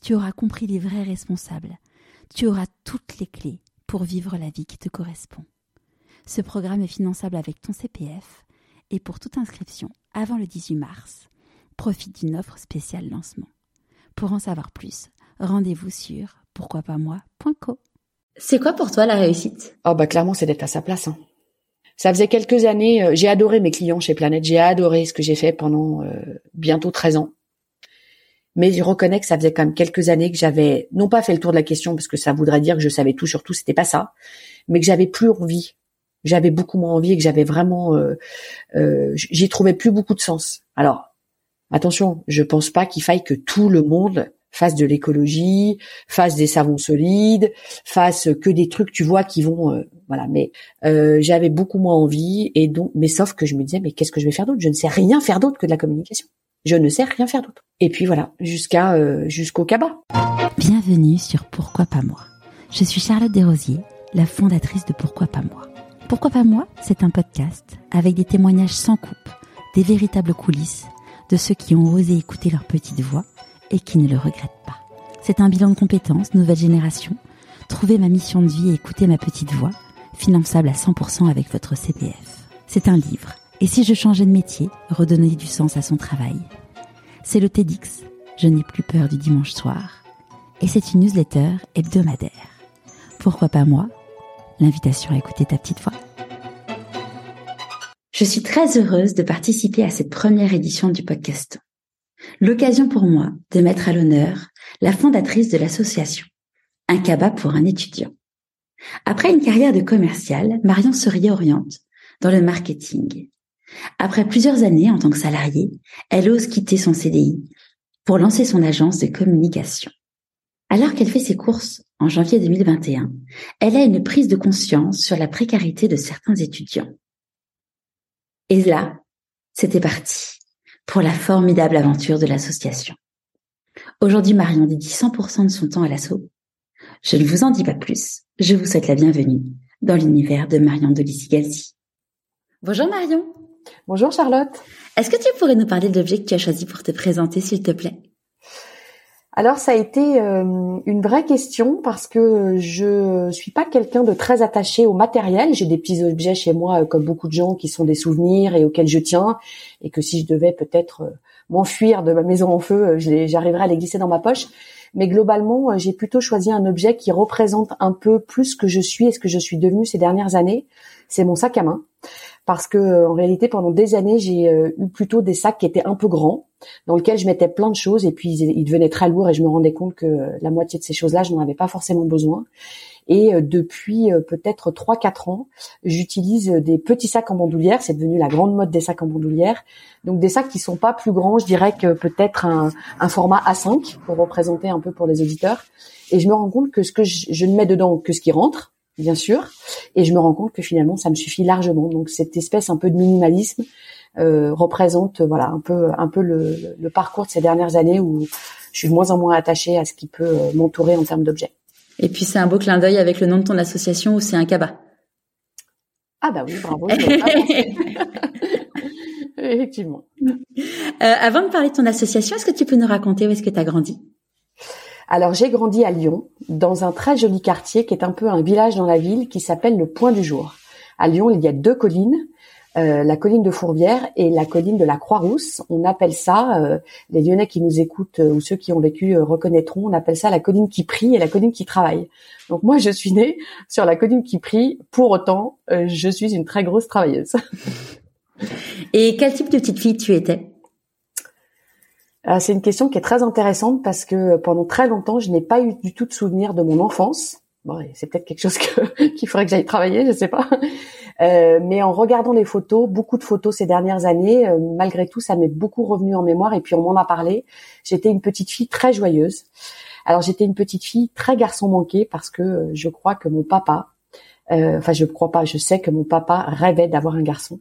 tu auras compris les vrais responsables, tu auras toutes les clés pour vivre la vie qui te correspond. Ce programme est finançable avec ton CPF et pour toute inscription avant le 18 mars, profite d'une offre spéciale lancement. Pour en savoir plus, rendez-vous sur pourquoipasmoi.co. C'est quoi pour toi la réussite? Oh bah clairement c'est d'être à sa place. Hein. Ça faisait quelques années, euh, j'ai adoré mes clients chez Planète, j'ai adoré ce que j'ai fait pendant euh, bientôt 13 ans. Mais je reconnais que ça faisait quand même quelques années que j'avais non pas fait le tour de la question parce que ça voudrait dire que je savais tout sur tout, c'était pas ça, mais que j'avais plus envie. J'avais beaucoup moins envie et que j'avais vraiment, euh, euh, j'y trouvais plus beaucoup de sens. Alors attention, je pense pas qu'il faille que tout le monde fasse de l'écologie, fasse des savons solides, fasse que des trucs, tu vois, qui vont, euh, voilà. Mais euh, j'avais beaucoup moins envie et donc, mais sauf que je me disais, mais qu'est-ce que je vais faire d'autre? Je ne sais rien faire d'autre que de la communication. Je ne sais rien faire d'autre. Et puis voilà, jusqu'à euh, jusqu'au cabas. Bienvenue sur Pourquoi pas moi. Je suis Charlotte Desrosiers, la fondatrice de Pourquoi pas moi. Pourquoi pas moi C'est un podcast avec des témoignages sans coupe, des véritables coulisses de ceux qui ont osé écouter leur petite voix et qui ne le regrettent pas. C'est un bilan de compétences, nouvelle génération. Trouver ma mission de vie et écouter ma petite voix, finançable à 100% avec votre CPF. C'est un livre et si je changeais de métier, redonner du sens à son travail C'est le TEDx, Je n'ai plus peur du dimanche soir. Et c'est une newsletter hebdomadaire. Pourquoi pas moi? L'invitation à écouter ta petite voix. Je suis très heureuse de participer à cette première édition du podcast. L'occasion pour moi de mettre à l'honneur la fondatrice de l'association, Un cabas pour un étudiant. Après une carrière de commercial, Marion se réoriente dans le marketing après plusieurs années en tant que salariée, elle ose quitter son CDI pour lancer son agence de communication. Alors qu'elle fait ses courses en janvier 2021, elle a une prise de conscience sur la précarité de certains étudiants. Et là, c'était parti pour la formidable aventure de l'association. Aujourd'hui, Marion dédie 100% de son temps à l'assaut. Je ne vous en dis pas plus. Je vous souhaite la bienvenue dans l'univers de Marion de Galsi. Bonjour Marion. Bonjour Charlotte. Est-ce que tu pourrais nous parler de l'objet que tu as choisi pour te présenter, s'il te plaît? Alors ça a été euh, une vraie question parce que je suis pas quelqu'un de très attaché au matériel. J'ai des petits objets chez moi, euh, comme beaucoup de gens, qui sont des souvenirs et auxquels je tiens, et que si je devais peut-être euh, m'enfuir de ma maison en feu, j'arriverais à les glisser dans ma poche. Mais globalement, j'ai plutôt choisi un objet qui représente un peu plus ce que je suis et ce que je suis devenue ces dernières années. C'est mon sac à main parce que euh, en réalité pendant des années j'ai euh, eu plutôt des sacs qui étaient un peu grands dans lesquels je mettais plein de choses et puis ils, devenaient très lourds et je me rendais compte que euh, la moitié de ces choses-là je n'en avais pas forcément besoin. Et depuis peut-être 3-4 ans j'utilise des petits sacs en bandoulière. C'est devenu la grande mode des sacs en bandoulière. Donc des sacs qui sont pas plus grands je dirais que peut-être un, format A5 pour représenter un peu pour les auditeurs. Et je me rends compte que ce que je ne mets dedans que ce qui rentre bien sûr. Et je me rends compte que finalement, ça me suffit largement. Donc cette espèce un peu de minimalisme euh, représente voilà un peu un peu le, le, parcours de ces dernières années où je suis de moins en moins attachée à ce qui peut euh, m'entourer en termes d'objets. Et puis c'est un beau clin d'œil avec le nom de ton association où c'est un cabas. Ah bah oui, bravo. Effectivement. Euh, avant de parler de ton association, est-ce que tu peux nous raconter où est-ce que tu as grandi? Alors j'ai grandi à Lyon, dans un très joli quartier qui est un peu un village dans la ville qui s'appelle le Point du Jour. À Lyon, il y a deux collines, euh, la colline de Fourvière et la colline de la Croix-Rousse. On appelle ça, euh, les Lyonnais qui nous écoutent euh, ou ceux qui ont vécu reconnaîtront, on appelle ça la colline qui prie et la colline qui travaille. Donc moi, je suis née sur la colline qui prie. Pour autant, je suis une très grosse travailleuse. et quel type de petite fille tu étais? euh, c'est une question qui est très intéressante parce que pendant très longtemps, je n'ai pas eu du tout de souvenir de mon enfance. Bon, c'est peut-être quelque chose qu'il faudrait que j'aille travailler, je sais pas. Euh, mais en regardant les photos, beaucoup de photos ces dernières années, euh, malgré tout, ça m'est beaucoup revenu en mémoire et puis on m'en a parlé. J'étais une petite fille très joyeuse. Alors j'étais une petite fille très garçon manqué parce que je crois que mon papa, enfin je crois pas, je sais que mon papa rêvait d'avoir un garçon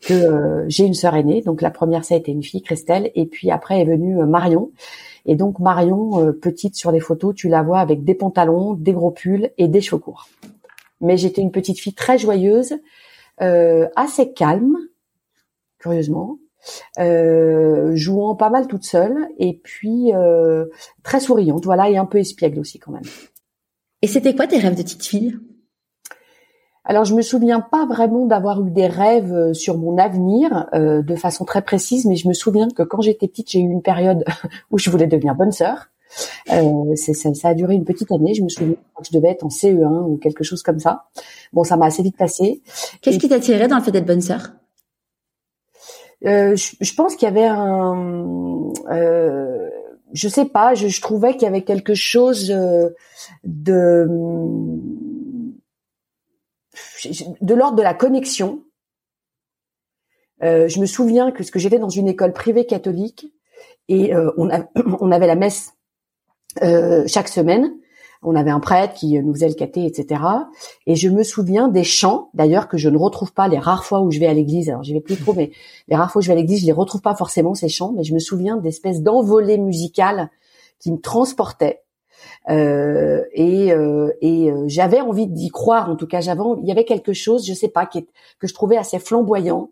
que j'ai une sœur aînée. Donc la première ça a été une fille, Christelle, et puis après est venue Marion. Et donc Marion, petite sur les photos, tu la vois avec des pantalons, des gros pulls et des cheveux courts. Mais j'étais une petite fille très joyeuse, assez calme, curieusement, euh, jouant pas mal toute seule et puis euh, très souriante, voilà, et un peu espiègle aussi quand même. Et c'était quoi tes rêves de petite fille? Alors je me souviens pas vraiment d'avoir eu des rêves euh, sur mon avenir de façon très précise, mais je me souviens que quand j'étais petite, j'ai eu une période où je voulais devenir bonne sœur. Euh, ça, ça, a duré une petite année. Je me souviens que je devais être en CE1 ou quelque chose comme ça. Bon, ça m'a assez vite passé. Qu'est-ce qui t'attirait dans le fait d'être bonne sœur? Euh, je, pense qu'il y avait un, euh, je sais pas, je, je trouvais qu'il y avait quelque chose euh, de de l'ordre de la connexion. Euh, je me souviens que ce que j'étais dans une école privée catholique et euh, on, avait la messe chaque semaine on avait un prêtre qui nous faisait le caté, etc. Et je me souviens des chants, d'ailleurs que je ne retrouve pas les rares fois où je vais à l'église. Alors j'y vais plus trop, mais les rares fois où je vais à l'église, je les retrouve pas forcément ces chants, mais je me souviens d'espèces d'envolées musicales qui me transportaient. Euh, et, euh, et euh, j'avais envie d'y croire en tout cas j'avais il y avait quelque chose je sais pas qui que je trouvais assez flamboyant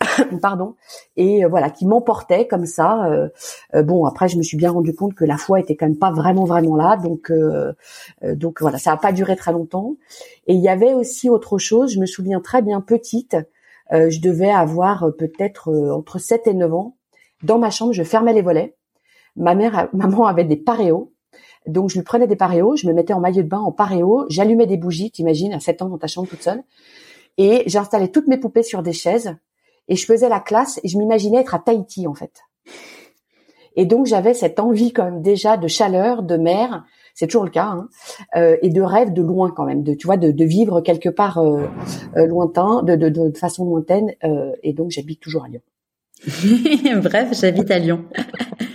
pardon, et euh, voilà, qui m'emportait comme ça. Euh, bon, après, je me suis bien rendu compte que la foi était quand même pas vraiment vraiment là, donc donc voilà, ça a pas duré très longtemps. Et il y avait aussi autre chose. Je me souviens très bien petite, je devais avoir peut-être entre 7 et 9 ans. Dans ma chambre, je fermais les volets. Ma mère, maman avait des paréos. Donc je lui prenais des paréos, je me mettais en maillot de bain en paréo, j'allumais des bougies, t'imagines, à 7 ans dans ta chambre toute seule, et j'installais toutes mes poupées sur des chaises et je faisais la classe et je m'imaginais être à Tahiti en fait. Et donc j'avais cette envie quand même déjà de chaleur, de mer, c'est toujours le cas, hein, euh, et de rêve de loin quand même, de tu vois, de, de vivre quelque part euh, euh, lointain, de, de, de, façon lointaine. Euh, et donc j'habite toujours à Lyon. Bref, j'habite à Lyon.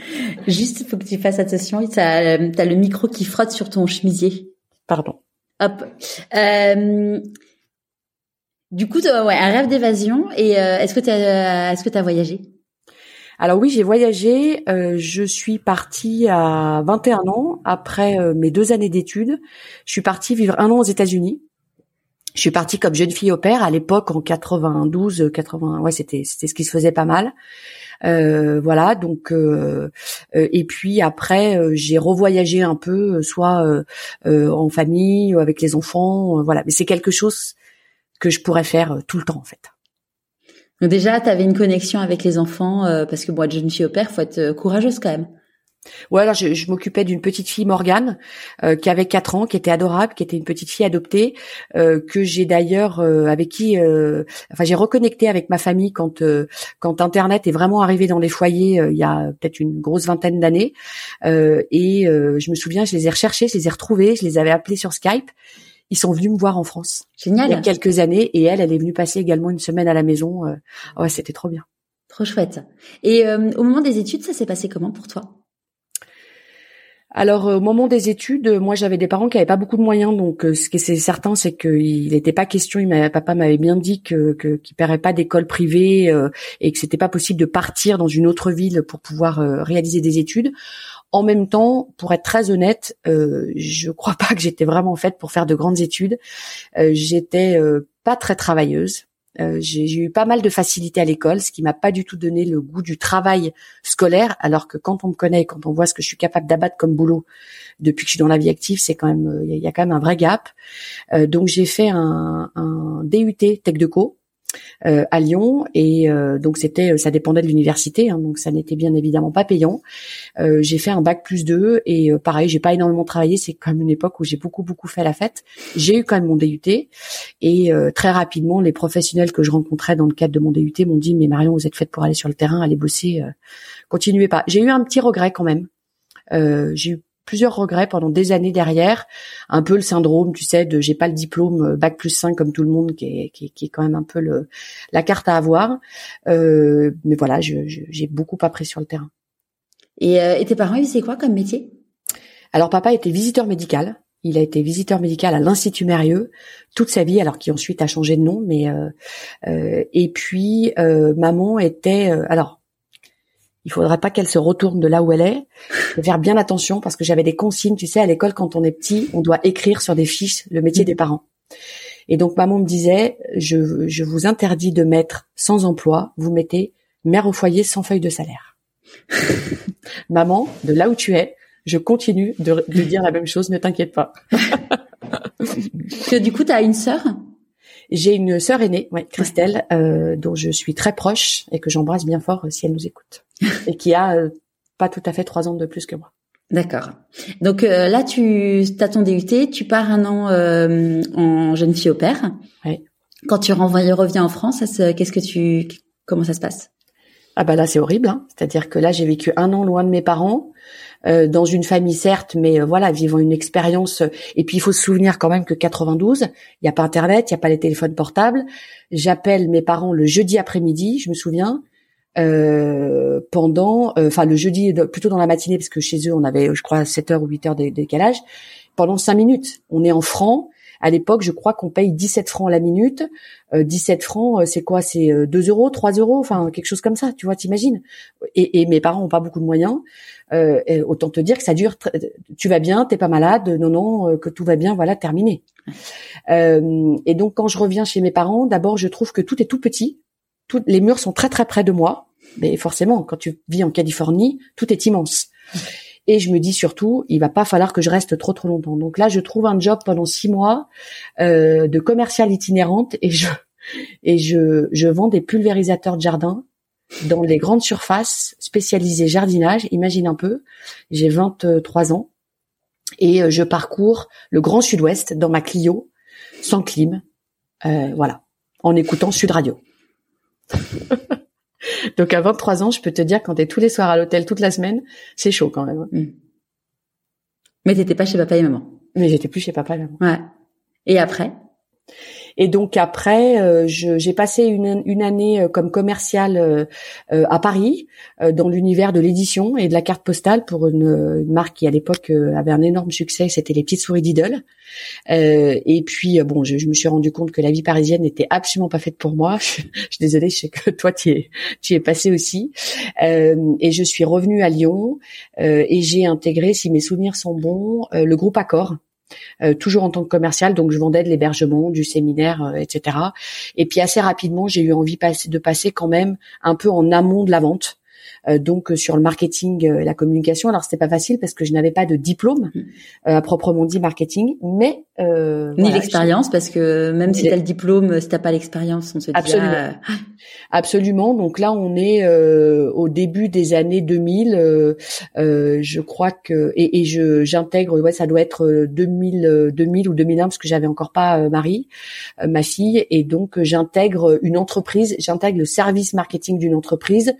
Juste, il faut que tu fasses attention. T'as as le micro qui frotte sur ton chemisier. Pardon. Hop. Euh, du coup, ouais, un rêve d'évasion. Et euh, est-ce que tu as, est-ce que tu as voyagé? Alors oui, j'ai voyagé. Euh, je suis partie à 21 ans après euh, mes deux années d'études. Je suis partie vivre un an aux États-Unis. Je suis partie comme jeune fille au père à l'époque en 92, 80. Ouais, c'était c'était ce qui se faisait pas mal. Voilà, donc et puis après j'ai revoyagé un peu, soit en famille, avec les enfants, voilà. Mais c'est quelque chose que je pourrais faire euh, tout le temps en fait. Donc déjà, tu avais une connexion avec les enfants euh, parce que moi, je ne suis au père, faut être euh, courageuse quand même. Ouais, alors je, m'occupais d'une petite fille Morgane qui avait 4 ans, qui était adorable, qui était une petite fille adoptée, que j'ai d'ailleurs avec qui, enfin j'ai reconnecté avec ma famille quand quand Internet est vraiment arrivé dans les foyers il y a peut-être une grosse vingtaine d'années, et je me souviens, je les ai recherchés, je les ai retrouvés, je les avais appelés sur Skype ils sont venus me voir en France. Génial. Il y a quelques années et elle, elle est venue passer également une semaine à la maison. Euh, ouais, c'était trop bien. Trop chouette. Et euh, au moment des études, ça s'est passé comment pour toi? Alors au moment des études, moi j'avais des parents qui avaient pas beaucoup de moyens, donc euh, ce qui est certain, c'est qu'il n'était pas question. Il papa m'avait bien dit que qu'il paierait pas d'école privée et que c'était pas possible de partir dans une autre ville pour pouvoir réaliser des études. En même temps, pour être très honnête, euh, je crois pas que j'étais vraiment faite pour faire de grandes études. Euh, j'étais euh, pas très travailleuse. Euh, j'ai eu pas mal de facilité à l'école, ce qui m'a pas du tout donné le goût du travail scolaire. Alors que quand on me connaît, quand on voit ce que je suis capable d'abattre comme boulot depuis que je suis dans la vie active, c'est quand même, il y, a quand même un vrai gap. donc j'ai fait un, un DUT Tech de Co euh, à Lyon et euh, donc c'était ça dépendait de l'université hein, donc ça n'était bien évidemment pas payant. Euh, j'ai fait un bac plus 2 et pareil j'ai pas énormément travaillé c'est même une époque où j'ai beaucoup beaucoup fait la fête. J'ai eu quand même mon DUT et très rapidement les professionnels que je rencontrais dans le cadre de mon DUT m'ont dit mais Marion vous êtes faite pour aller sur le terrain aller bosser continuez pas. J'ai eu un petit regret quand même. j'ai eu plusieurs regrets pendant des années derrière. Un peu le syndrome, tu sais, de j'ai pas le diplôme euh, bac plus 5 comme tout le monde, qui est, qui, est quand même un peu le, la carte à avoir. Euh, mais voilà, j'ai beaucoup appris sur le terrain. Et, euh, et tes parents, ils faisaient quoi comme métier? Alors papa était visiteur médical. Il a été visiteur médical à l'Institut Mérieux toute sa vie, alors qui ensuite a changé de nom. Mais euh, euh, et puis euh, maman était alors. Il faudrait pas qu'elle se retourne de là où elle est. Faire bien attention parce que j'avais des consignes. Tu sais, à l'école, quand on est petit, on doit écrire sur des fiches le métier des parents. Et donc maman me disait, je, je vous interdis de mettre sans emploi. Vous mettez mère au foyer sans feuille de salaire. maman, de là où tu es, je continue de, dire la même chose, ne t'inquiète pas. que du coup, tu as une sœur? J'ai une sœur aînée, ouais, Christelle, euh, dont je suis très proche et que j'embrasse bien fort si elle nous écoute. Et qui a euh, pas tout à fait trois ans de plus que moi. D'accord. Donc euh, là, tu as ton DUT, tu pars un an en jeune fille au père. Ouais. Quand tu reviens en France, qu'est-ce que tu, comment ça se passe? Ah bah là, c'est horrible. Hein. C'est-à-dire que là, j'ai vécu un an loin de mes parents. Euh, dans une famille certes, mais euh, voilà, vivant une expérience. Et puis il faut se souvenir quand même que 92, il n'y a pas Internet, il n'y a pas les téléphones portables. J'appelle mes parents le jeudi après-midi, je me souviens, euh, pendant, euh, enfin le jeudi, plutôt dans la matinée, parce que chez eux on avait, je crois, 7 heures ou 8 heures de décalage, pendant 5 minutes. On est en francs. À l'époque, je crois qu'on paye 17 francs la minute. Euh, 17 francs, c'est quoi? C'est 2 euros, 3 euros, enfin quelque chose comme ça. Tu vois, t'imagines? Et, et mes parents ont pas beaucoup de moyens. Euh, autant te dire que ça dure. Tu vas bien, t'es pas malade, non non, euh, que tout va bien, voilà, terminé. Euh, et donc quand je reviens chez mes parents, d'abord je trouve que tout est tout petit, les murs sont très très près de moi, mais forcément quand tu vis en Californie, tout est immense. Et je me dis surtout, il va pas falloir que je reste trop trop longtemps. Donc là, je trouve un job pendant six mois euh, de commercial itinérante et je et je, je vends des pulvérisateurs de jardin dans les grandes surfaces spécialisées jardinage. Imagine un peu, j'ai 23 ans et euh, je parcours le Grand Sud-Ouest dans ma Clio sans clim, euh, voilà, en écoutant Sud Radio. Donc à 23 ans, je peux te dire quand t'es tous les soirs à l'hôtel toute la semaine, c'est chaud quand même. Mm. Mais t'étais pas chez papa et maman. Mais j'étais plus chez papa et maman. Ouais. Et après? Et donc après, euh, j'ai passé une, une, année euh, comme commerciale euh, à Paris, dans l'univers de l'édition et de la carte postale pour une, une marque qui à l'époque avait un énorme succès, c'était les petites souris Diddle. et puis bon, je, je, me suis rendu compte que la vie parisienne n'était absolument pas faite pour moi. Je, suis désolée, je sais que toi tu es tu es passé aussi. et je suis revenue à Lyon et j'ai intégré, si mes souvenirs sont bons, le groupe Accor euh, toujours en tant que commercial, donc je vendais de l'hébergement, du séminaire, euh, etc. Et puis assez rapidement, j'ai eu envie de passer quand même un peu en amont de la vente. Euh, donc sur le marketing et la communication. Alors c'était pas facile parce que je n'avais pas de diplôme mmh. à proprement dit marketing, mais euh, ni l'expérience parce que même si tu as le diplôme, si t'as pas l'expérience, on se dit absolument, ah. absolument. Donc là, on est euh, au début des années 2000. Euh, je crois que et, et je j'intègre, ouais, ça doit être 2000, 2000 ou 2001 parce que j'avais encore pas Marie, ma fille, et donc j'intègre une entreprise, j'intègre le service marketing d'une entreprise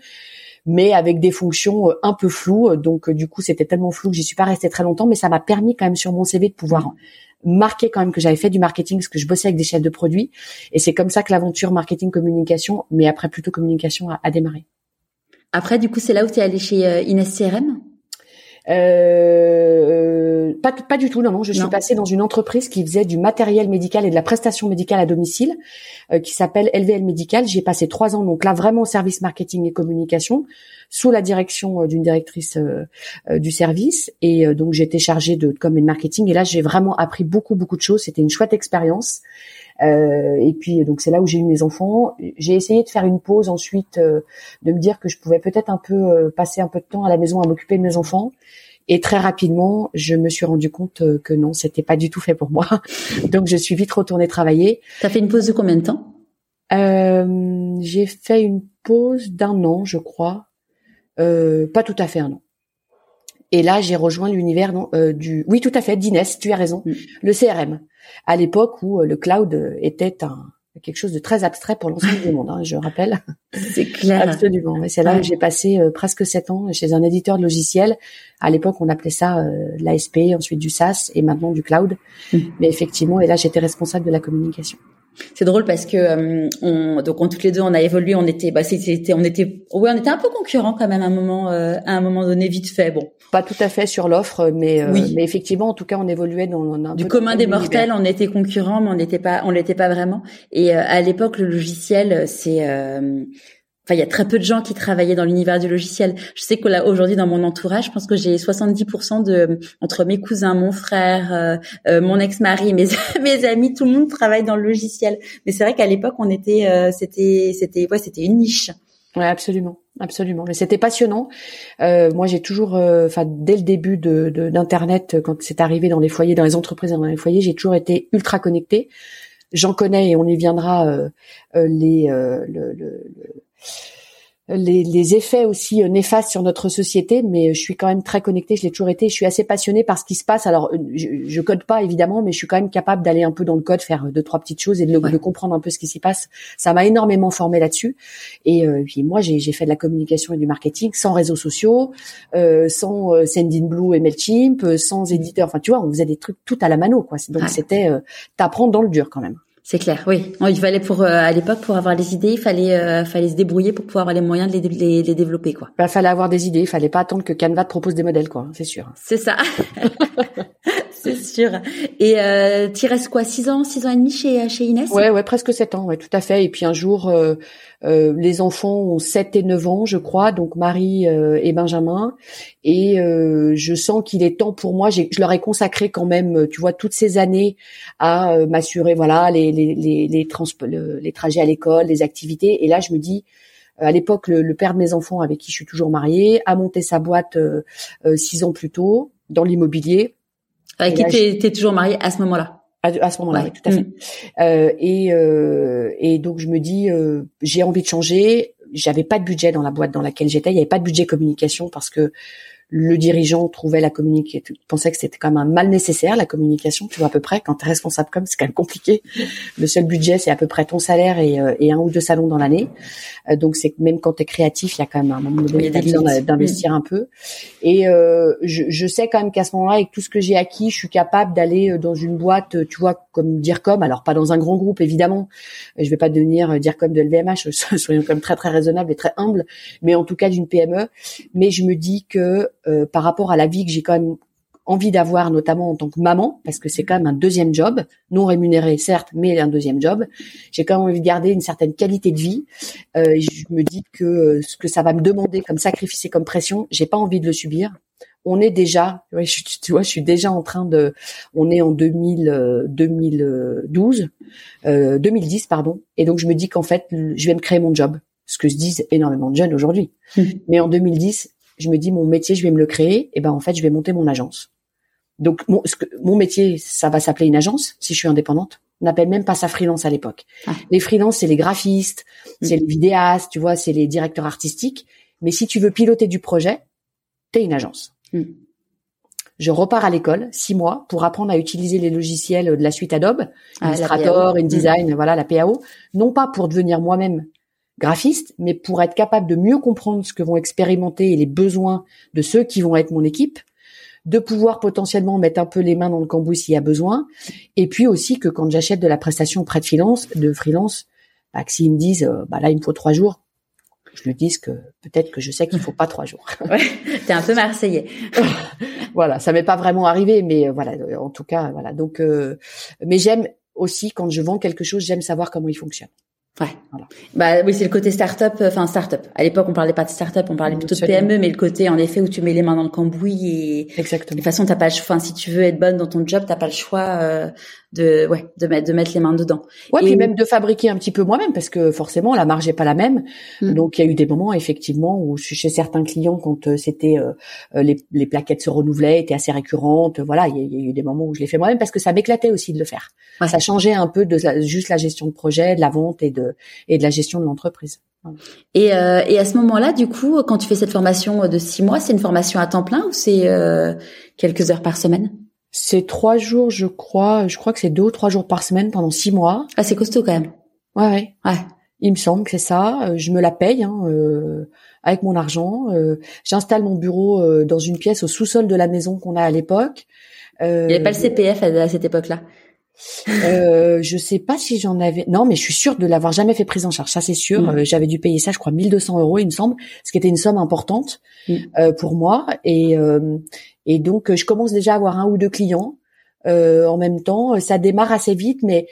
mais avec des fonctions un peu floues. Donc du coup, c'était tellement flou que j'y suis pas restée très longtemps, mais ça m'a permis quand même sur mon CV de pouvoir marqué quand même que j'avais fait du marketing parce que je bossais avec des chefs de produits et c'est comme ça que l'aventure marketing communication mais après plutôt communication a, démarré. Après du coup c'est là où tu es allé chez euh, Inès CRM euh, pas, pas du tout, non, non. Je suis passée dans une entreprise qui faisait du matériel médical et de la prestation médicale à domicile, euh, qui s'appelle LVL Médical. J'y ai passé trois ans, donc là vraiment au service marketing et communication, sous la direction euh, d'une directrice euh, du service. Et donc j'étais chargée de com et de marketing. Et là, j'ai vraiment appris beaucoup, beaucoup de choses. C'était une chouette expérience. Euh, et puis donc c'est là où j'ai eu mes enfants. J'ai essayé de faire une pause ensuite, euh, de me dire que je pouvais peut-être un peu euh, passer un peu de temps à la maison à m'occuper de mes enfants. Et très rapidement, je me suis rendu compte que non, c'était pas du tout fait pour moi. donc je suis vite retournée travailler. T'as fait une pause de combien de temps? J'ai fait une pause d'un an, je crois. pas tout à fait un an. Et là, j'ai rejoint l'univers du, oui, tout à fait, d'Inès. Tu as raison, mm. le CRM à l'époque où euh, le cloud euh, était un quelque chose de très abstrait pour l'ensemble du monde, hein, je rappelle. C'est clair. Absolument. c'est là où j'ai passé euh, presque sept ans chez un éditeur de logiciels. À l'époque, on appelait ça l'ASP, ensuite du SaaS et maintenant du cloud. Mm. Mais effectivement, et là, j'étais responsable de la communication. C'est drôle parce que euh, on, donc on, toutes les deux on a évolué, on était, bah c'était, on était, ouais, on était un peu concurrents quand même à un moment, euh, à un moment donné vite fait. Bon, pas tout à fait sur l'offre, mais euh, mais effectivement, en tout cas, on évoluait dans, dans du commun des mortels. On était concurrents, mais on n'était pas, on l'était pas vraiment. Et à l'époque, le logiciel, c'est Enfin, il y a très peu de gens qui travaillaient dans l'univers du logiciel. Je sais que là aujourd'hui dans mon entourage, je pense que j'ai 70% de entre mes cousins, mon frère, euh, euh, mon ex-mari, mes mes amis, tout le monde travaille dans le logiciel. Mais c'est vrai qu'à l'époque, on était, euh, c'était, c'était, ouais, c'était une niche. Ouais, absolument, absolument. Mais c'était passionnant. moi, j'ai toujours, enfin, dès le début de d'internet, quand c'est arrivé dans les foyers, dans les entreprises, dans les foyers, j'ai toujours été ultra connectée. J'en connais et on y viendra les le, le les, les, effets aussi euh, néfastes sur notre société, mais je suis quand même très connectée, je l'ai toujours été, je suis assez passionnée par ce qui se passe. Alors, euh, je, je code pas évidemment, mais je suis quand même capable d'aller un peu dans le code, faire deux trois petites choses et de, de comprendre un peu ce qui s'y passe. Ça m'a énormément formé là-dessus. Et euh, puis moi, j'ai fait de la communication et du marketing sans réseaux sociaux, euh, sans euh, Sendinblue et Mailchimp, sans éditeur. Enfin, tu vois, on faisait des trucs tout à la mano, quoi. Donc c'était t'apprendre dans le dur quand même. C'est clair, oui. Il fallait pour euh, à l'époque pour avoir les idées, il fallait euh, fallait se débrouiller pour pouvoir avoir les moyens de les, les, développer quoi. Il bah, fallait avoir des idées, il fallait pas attendre que Canva te propose des modèles quoi, c'est sûr. C'est ça. c'est sûr. Et euh, tu restes quoi, six ans, six ans et demi chez chez Inès? Ouais, ouais, presque sept ans, ouais, tout à fait. Et puis un jour, euh, euh, les enfants ont 7 et 9 ans, je crois, donc Marie euh, et Benjamin. Et euh, je sens qu'il est temps pour moi. Je leur ai consacré quand même, tu vois, toutes ces années à m'assurer, voilà, les les les les, les trajets à l'école, les activités. Et là, je me dis, à l'époque, le, père de mes enfants, avec qui je suis toujours mariée, a monté sa boîte six ans plus tôt dans l'immobilier. Avec qui tu es toujours mariée à ce moment-là à, ce moment-là, oui, tout à fait. Euh, et, euh, et donc je me dis, euh, j'ai envie de changer. J'avais pas de budget dans la boîte dans laquelle j'étais. Il y avait pas de budget communication parce que le dirigeant trouvait la communication, pensait que c'était quand même un mal nécessaire la communication, tu vois à peu près. Quand tu es responsable comme, c'est quand même compliqué. Le seul budget, c'est à peu près ton salaire et, euh, et un ou deux salons dans l'année. Euh, donc c'est même quand tu es créatif, il y a quand même un moment donné d'investir un peu. Et euh, je, je, sais quand même qu'à ce moment-là, avec tout ce que j'ai acquis, je suis capable d'aller dans une boîte, tu vois, comme dire comme, alors pas dans un grand groupe évidemment. Je vais pas devenir dire comme de LVMH, soyons quand même très très raisonnable et très humble, mais en tout cas d'une PME. Mais je me dis que euh, par rapport à la vie que j'ai quand même envie d'avoir, notamment en tant que maman, parce que c'est quand même un deuxième job, non rémunéré certes, mais un deuxième job. J'ai quand même envie de garder une certaine qualité de vie. Euh, je me dis que euh, ce que ça va me demander comme sacrifice et comme pression, j'ai pas envie de le subir. On est déjà, ouais, je, tu vois, je suis déjà en train de, on est en 2000, 2012, 2010 pardon, et donc je me dis qu'en fait, je vais me créer mon job ce que se disent énormément de jeunes aujourd'hui. Mmh. Mais en 2010, je me dis mon métier, je vais me le créer. Et ben en fait, je vais monter mon agence. Donc mon, mon métier, ça va s'appeler une agence si je suis indépendante. On n'appelle même pas ça freelance à l'époque. Ah. Les freelances, c'est les graphistes, mm. c'est les vidéastes, tu vois, c'est les directeurs artistiques. Mais si tu veux piloter du projet, t'es une agence. Mm. Je repars à l'école six mois pour apprendre à utiliser les logiciels de la suite Adobe, ah, Illustrator, InDesign, mm. voilà la PAO, non pas pour devenir moi-même graphiste, mais pour être capable de mieux comprendre ce que vont expérimenter et les besoins de ceux qui vont être mon équipe, de pouvoir potentiellement mettre un peu les mains dans le cambouis s'il y a besoin, et puis aussi que quand j'achète de la prestation près de freelance, de freelance, bah, que s'ils me disent, euh, bah là il me faut trois jours, je lui dise que peut-être que je sais qu'il faut pas trois jours. ouais, t'es un peu marseillais. voilà, ça m'est pas vraiment arrivé, mais euh, voilà, en tout cas, voilà. Donc, euh, mais j'aime aussi quand je vends quelque chose, j'aime savoir comment il fonctionne. Ouais. Bah oui, c'est le côté start-up, euh, enfin start-up. À l'époque, on parlait pas de start-up, on parlait plutôt de PME, mais le côté en effet où tu mets les mains dans le cambouis et exactement. De toute façon, t'as pas le choix. Enfin, si tu veux être bonne dans ton job, t'as pas le choix euh, de ouais de mettre de mettre les mains dedans. Ouais, et puis même de fabriquer un petit peu moi-même parce que forcément la marge est pas la même. Hmm. Donc il y a eu des moments effectivement où je suis chez certains clients quand euh, c'était euh, euh, les, les plaquettes se renouvelaient, étaient assez récurrentes. Voilà, il y, a, eu des moments où je l'ai fait moi-même parce que ça m'éclatait aussi de le faire. Ça changeait un peu de juste la gestion de projet, de la vente et de et de la gestion de l'entreprise. Et, euh, et à ce moment-là, du coup, quand tu fais cette formation de six mois, c'est une formation à temps plein ou c'est euh, quelques heures par semaine? C'est trois jours, je crois. Je crois que c'est deux ou trois jours par semaine pendant six mois. Ah, c'est costaud quand même. Ouais, ouais. ouais. Il me semble que c'est ça. Euh, je me la paye hein, euh, avec mon argent. Euh, J'installe mon bureau euh, dans une pièce au sous-sol de la maison qu'on a à l'époque. Il n'y avait pas le CPF à, cette époque-là. Euh, je sais pas si j'en avais. Non, mais je suis sûre de l'avoir jamais fait prise en charge. Ça, c'est sûr. Mm. Euh, J'avais dû payer ça, je crois, 1200 euros, il me semble, ce qui était une somme importante Mm. euh, pour moi. Et euh, et donc, euh, je commence déjà à avoir un ou deux clients euh, en même temps. Ça démarre assez vite, mais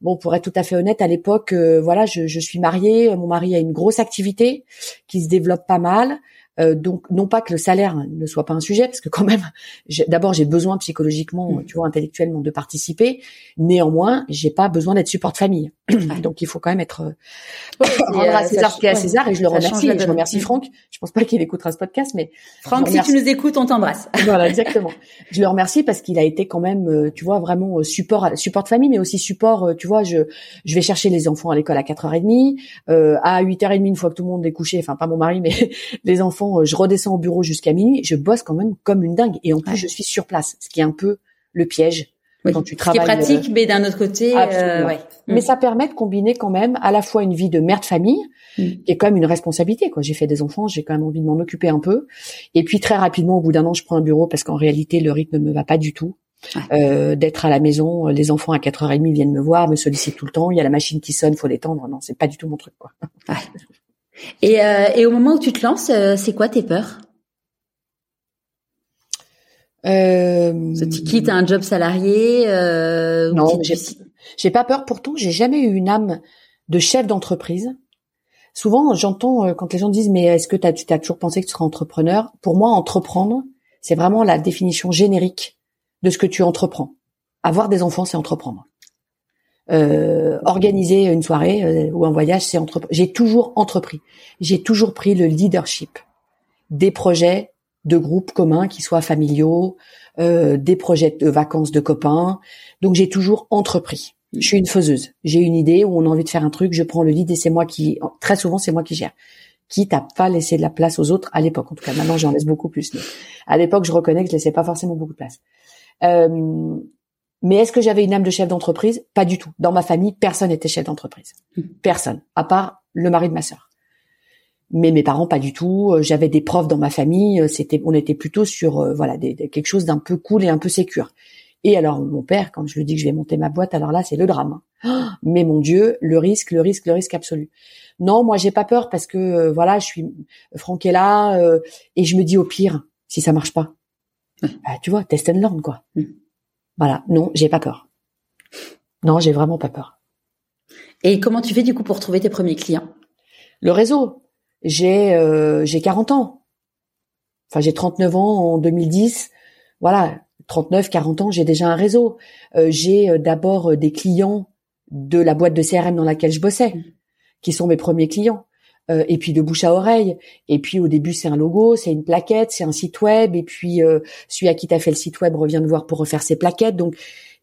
bon, pour être tout à fait honnête, à l'époque, euh, voilà, je, je suis mariée. Mon mari a une grosse activité qui se développe pas mal. Euh, donc non pas que le salaire ne soit pas un sujet, parce que quand même, d'abord j'ai besoin psychologiquement, Mm. tu vois, intellectuellement de participer. Néanmoins, j'ai pas besoin d'être support de famille. Donc il faut quand même être euh, rendre euh, à César ce qui est à César. Et je le remercie. Et je remercie. Franck. Je pense pas qu'il écoutera ce podcast, mais Franck, si tu nous écoutes, on t'embrasse. voilà, exactement. Je le remercie parce qu'il a été quand même, euh, tu vois, vraiment support, support de famille, mais aussi support, tu vois, je, je vais chercher les enfants à l'école à 4h30, euh, à 8h30 une fois que tout le monde est couché, enfin pas mon mari, mais les enfants, je redescends au bureau jusqu'à minuit, je bosse quand même comme une dingue. Et en plus, Ouais. je suis sur place, ce qui est un peu le piège. Oui. Quand tu Ce qui est travailles, pratique, mais d'un autre côté, euh, ouais. Mais Mm. ça permet de combiner quand même à la fois une vie de mère de famille, Mm. qui est quand même une responsabilité. Quoi, j'ai fait des enfants, j'ai quand même envie de m'en occuper un peu. Et puis très rapidement, au bout d'un an, je prends un bureau parce qu'en réalité, le rythme ne me va pas du tout. Euh, d'être à la maison, les enfants à 4h30 viennent me voir, me sollicitent tout le temps. Il y a la machine qui sonne, faut l'étendre. Non, c'est pas du tout mon truc. Quoi. Et, euh, et au moment où tu te lances, c'est quoi tes peurs? Euh, Tu quittes un job salarié euh, Non, tu- j'ai, pas peur. Pourtant, j'ai jamais eu une âme de chef d'entreprise. Souvent, j'entends euh, quand les gens disent mais est-ce que t'as, tu as toujours pensé que tu seras entrepreneur? Pour moi, entreprendre, c'est vraiment la définition générique de ce que tu entreprends. Avoir des enfants, c'est entreprendre. Euh, organiser une soirée euh, ou un voyage, c'est entreprendre. J'ai toujours entrepris. J'ai toujours pris le leadership des projets de groupes communs qui soient familiaux, euh, des projets de vacances de copains. Donc j'ai toujours entrepris. Je suis une faiseuse. J'ai une idée où on a envie de faire un truc, je prends le lead et c'est moi qui, très souvent c'est moi qui gère. Quitte à pas laisser de la place aux autres à l'époque. En tout cas, maintenant j'en laisse beaucoup plus. À l'époque, je reconnais que je laissais pas forcément beaucoup de place. Euh, mais est-ce que j'avais une âme de chef d'entreprise? Pas du tout. Dans ma famille, personne n'était chef d'entreprise. Personne, à part le mari de ma sœur. Mais mes parents pas du tout. Euh, J'avais des profs dans ma famille. euh, C'était, on était plutôt sur euh, voilà des, des- quelque chose d'un peu cool et un peu sécure. Et alors mon père, quand je lui dis que je vais monter ma boîte, alors là c'est le drame. hein. Oh, mais mon Dieu, le risque, le risque, le risque absolu. Non, moi j'ai pas peur parce que euh, voilà, je suis Franck est là euh, et je me dis au pire si ça marche pas. Bah, tu vois, test and learn quoi. Mm. Voilà, non, j'ai pas peur. Non, j'ai vraiment pas peur. Et comment tu fais du coup pour trouver tes premiers clients? Le réseau, j'ai euh, j'ai 40 ans. Enfin, j'ai 39 ans en 2010. Voilà, 39, 40 ans, j'ai déjà un réseau. Euh, j'ai euh, d'abord euh, des clients de la boîte de CRM dans laquelle je bossais, qui sont mes premiers clients. Euh, et puis de bouche à oreille. Et puis au début, c'est un logo, c'est une plaquette, c'est un site web. Et puis euh, celui à qui t'as fait le site web revient te voir pour refaire ses plaquettes. Donc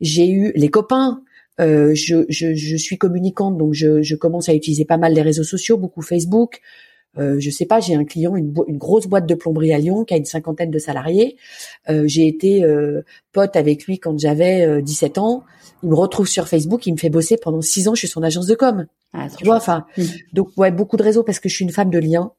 j'ai eu les copains. Euh, je, je, je suis communicante, donc je, je commence à utiliser pas mal les réseaux sociaux, beaucoup Facebook. Euh, je sais pas, j'ai un client, une, une grosse boîte de plomberie à Lyon qui a une cinquantaine de salariés. Euh, j'ai été euh, pote avec lui quand j'avais euh, 17 ans. Il me retrouve sur Facebook, il me fait bosser pendant six ans. Je suis son agence de com. ah, Tu vois, enfin, Mm. donc ouais, beaucoup de réseaux parce que je suis une femme de lien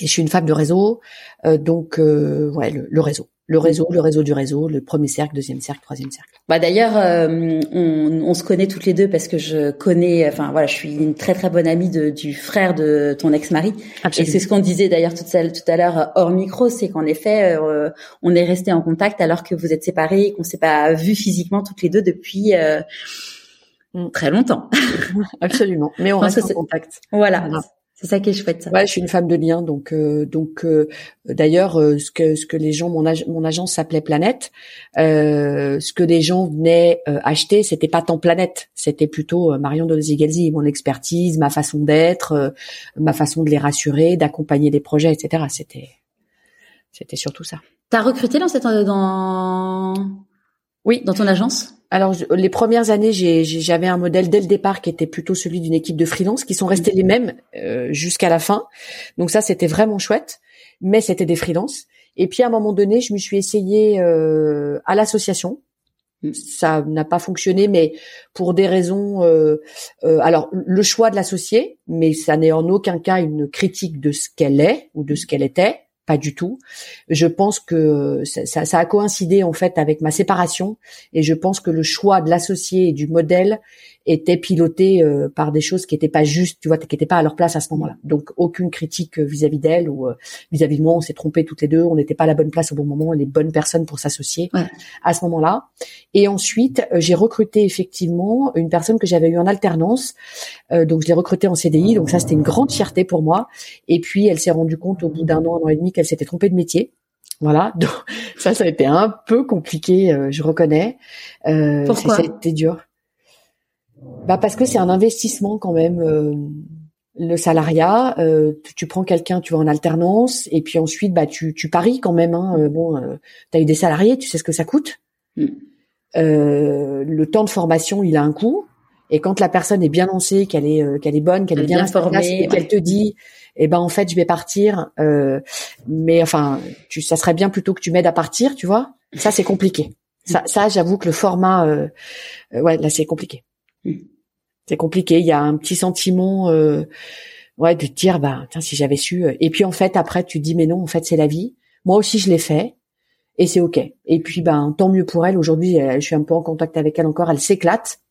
et je suis une femme de réseau. Euh, donc euh, ouais, le, le réseau, le réseau, le réseau du réseau, le premier cercle, deuxième cercle, troisième cercle. Bah d'ailleurs, euh, on, on se connaît toutes les deux parce que je connais, enfin voilà, je suis une très très bonne amie de, du frère de ton ex-mari. Et c'est ce qu'on disait d'ailleurs tout, à- tout à l'heure euh, hors micro, c'est qu'en effet, euh, on est resté en contact alors que vous êtes séparés, et qu'on s'est pas vu physiquement toutes les deux depuis euh, Mm. très longtemps. Absolument. Mais on reste en contact. voilà, Voilà. C'est ça qui est chouette. Ça. Ouais, je suis une femme de lien, donc euh, donc euh, d'ailleurs euh, ce que ce que les gens mon, ag- mon agence s'appelait Planète, euh, ce que les gens venaient euh, acheter, c'était pas tant Planète, c'était plutôt euh, Marion Dolzy-Gelzy, mon expertise, ma façon d'être, euh, ma façon de les rassurer, d'accompagner des projets, etc. C'était c'était surtout ça. T'as recruté dans cette dans Oui. dans ton agence? Alors les premières années, j'avais un modèle dès le départ qui était plutôt celui d'une équipe de freelance, qui sont restés les mêmes euh, jusqu'à la fin. Donc ça, c'était vraiment chouette, mais c'était des freelances. Et puis à un moment donné, je me suis essayée euh, à l'association. Mm. Ça n'a pas fonctionné, mais pour des raisons. euh, euh, alors le choix de l'associé, mais ça n'est en aucun cas une critique de ce qu'elle est ou de ce qu'elle était, du tout. Je pense que ça, ça, a coïncidé en fait avec ma séparation et je pense que le choix de l'associé et du modèle était piloté euh, par des choses qui étaient pas justes, tu vois, qui étaient pas à leur place à ce moment-là. Donc aucune critique euh, vis-à-vis d'elle ou euh, vis-à-vis de moi, on s'est trompé toutes les deux, on n'était pas à la bonne place au bon moment, les bonnes personnes pour s'associer à ce moment-là. Et ensuite, j'ai recruté effectivement une personne que j'avais eu en alternance, donc je l'ai recrutée en CDI, donc ça c'était une grande fierté pour moi. Et puis elle s'est rendue compte au bout d'un an, un an et demi qu'elle s'était trompée de métier. Voilà, donc ça, ça a été un peu compliqué, je reconnais. Euh, Pourquoi? été dur. Bah parce que c'est un investissement quand même. Euh, le salariat, euh, tu, prends quelqu'un, tu vas en alternance, et puis ensuite, bah tu, tu paries quand même. Hein, euh, bon, euh, tu as eu des salariés, tu sais ce que ça coûte. Mm. le temps de formation, il a un coût. Et quand la personne est bien lancée, qu'elle est qu'elle est bonne, qu'elle est bien, formée, qu'elle te dit, eh ben en fait je vais partir, mais enfin, tu, ça serait bien plutôt que tu m'aides à partir, tu vois. Ça c'est compliqué. Ça, ça j'avoue que le format, ouais, là c'est compliqué. C'est compliqué. Il y a un petit sentiment, euh, ouais, de te dire, bah, tiens, si j'avais su. Euh. Et puis en fait, après, tu te dis, mais non, en fait, c'est la vie. Moi aussi, je l'ai fait, et c'est ok. Et puis, ben, tant mieux pour elle. Aujourd'hui, je suis un peu en contact avec elle encore. Elle s'éclate.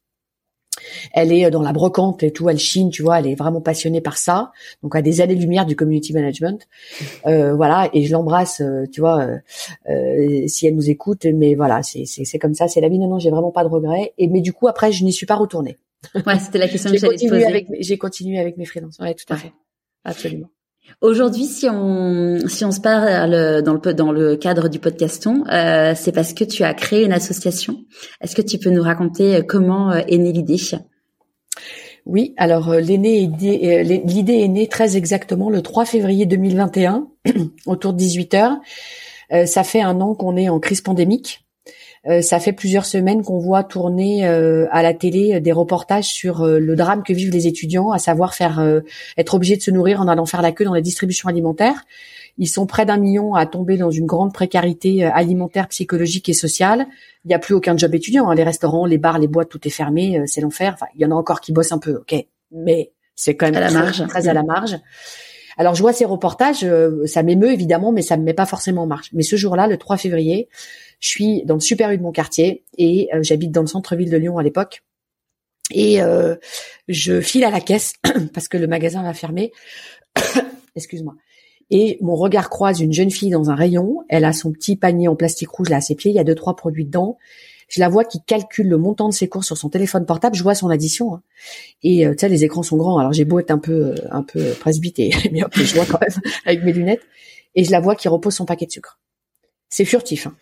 Elle est dans la brocante et tout, elle chine, tu vois, elle est vraiment passionnée par ça. Donc à des années-lumière du community management, euh, voilà. Et je l'embrasse, euh, tu vois, euh, si elle nous écoute. Mais voilà, c'est comme ça, c'est la vie. Non, non, j'ai vraiment pas de regrets. Et mais du coup après, je n'y suis pas retournée. Ouais, c'était la question que j'allais te poser. J'ai continué avec mes freelances. Ouais, tout à fait, absolument. Aujourd'hui, si on si on se parle dans le dans le cadre du podcaston, euh, c'est parce que tu as créé une association. Est-ce que tu peux nous raconter euh, comment euh, est née l'idée? Oui, alors euh, l'idée est née très exactement le 3 février 2021 autour de 18 heures. ça fait un an qu'on est en crise pandémique. Euh, ça fait plusieurs semaines qu'on voit tourner euh, à la télé euh, des reportages sur le drame que vivent les étudiants, à savoir faire être obligés de se nourrir en allant faire la queue dans la distribution alimentaire. Ils sont près d'un million à tomber dans une grande précarité alimentaire, psychologique et sociale. Il n'y a plus aucun job étudiant. Hein. Les restaurants, les bars, les boîtes, tout est fermé. c'est l'enfer. Enfin, il y en a encore qui bossent un peu, ok, mais c'est quand même à la marge. très à la marge. Alors je vois ces reportages, ça m'émeut évidemment, mais ça me met pas forcément en marche. Mais ce jour-là, le 3 février, je suis dans le super U de mon quartier et euh, j'habite dans le centre-ville de Lyon à l'époque. Et euh, je file à la caisse parce que le magasin va fermer. Excuse-moi. Et mon regard croise une jeune fille dans un rayon. Elle a son petit panier en plastique rouge là à ses pieds. Il y a deux trois produits dedans. Je la vois qui calcule le montant de ses courses sur son téléphone portable. Je vois son addition. Hein. Et euh, tu sais, les écrans sont grands. Alors j'ai beau être un peu un peu presbyté, mais je vois quand même avec mes lunettes. Et je la vois qui repose son paquet de sucre. C'est furtif. Hein.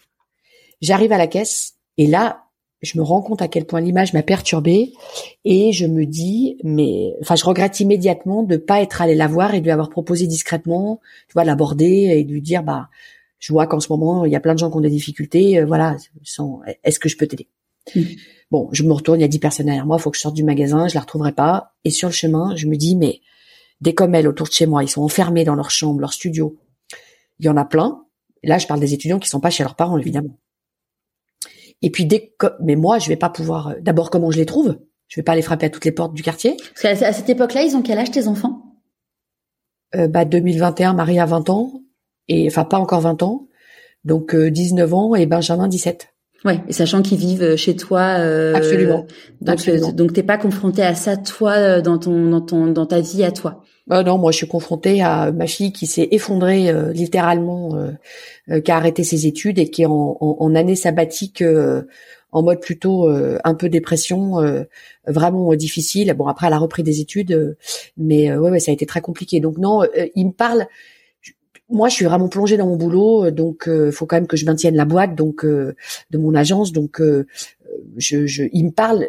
J'arrive à la caisse et là, je me rends compte à quel point l'image m'a perturbée et je me dis, mais, enfin, je regrette immédiatement de pas être allé la voir et de lui avoir proposé discrètement, tu vois, l'aborder et de lui dire, bah, je vois qu'en ce moment, il y a plein de gens qui ont des difficultés, euh, voilà, est-ce que je peux t'aider? Mmh. Bon, je me retourne, il y a dix personnes derrière moi, il faut que je sorte du magasin, je la retrouverai pas. Et sur le chemin, je me dis, mais des comme elles autour de chez moi, ils sont enfermés dans leur chambre, leur studio. Il y en a plein. là, je parle des étudiants qui sont pas chez leurs parents, évidemment. Et puis dès que, mais moi, je vais pas pouvoir. Euh, d'abord, comment je les trouve? Je vais pas aller frapper à toutes les portes du quartier. Parce qu'à cette époque-là, ils ont quel âge tes enfants? Euh, Bah 2021, Marie a 20 ans et enfin pas encore 20 ans, donc 19 euh, ans et Benjamin 17. Ouais, et sachant qu'ils vivent chez toi. Euh, absolument. Donc, absolument. donc t'es pas confronté à ça toi dans ton dans ton dans ta vie à toi. Bah non, moi je suis confrontée à ma fille qui s'est effondrée euh, littéralement, euh, euh, qui a arrêté ses études et qui est en, en, année sabbatique en mode plutôt un peu dépression, vraiment difficile. Bon après elle a repris des études, mais ouais, ouais ça a été très compliqué. Donc non, il me parle. Moi je suis vraiment plongée dans mon boulot, donc il faut quand même que je maintienne la boîte donc de mon agence. Donc je, je, il me parle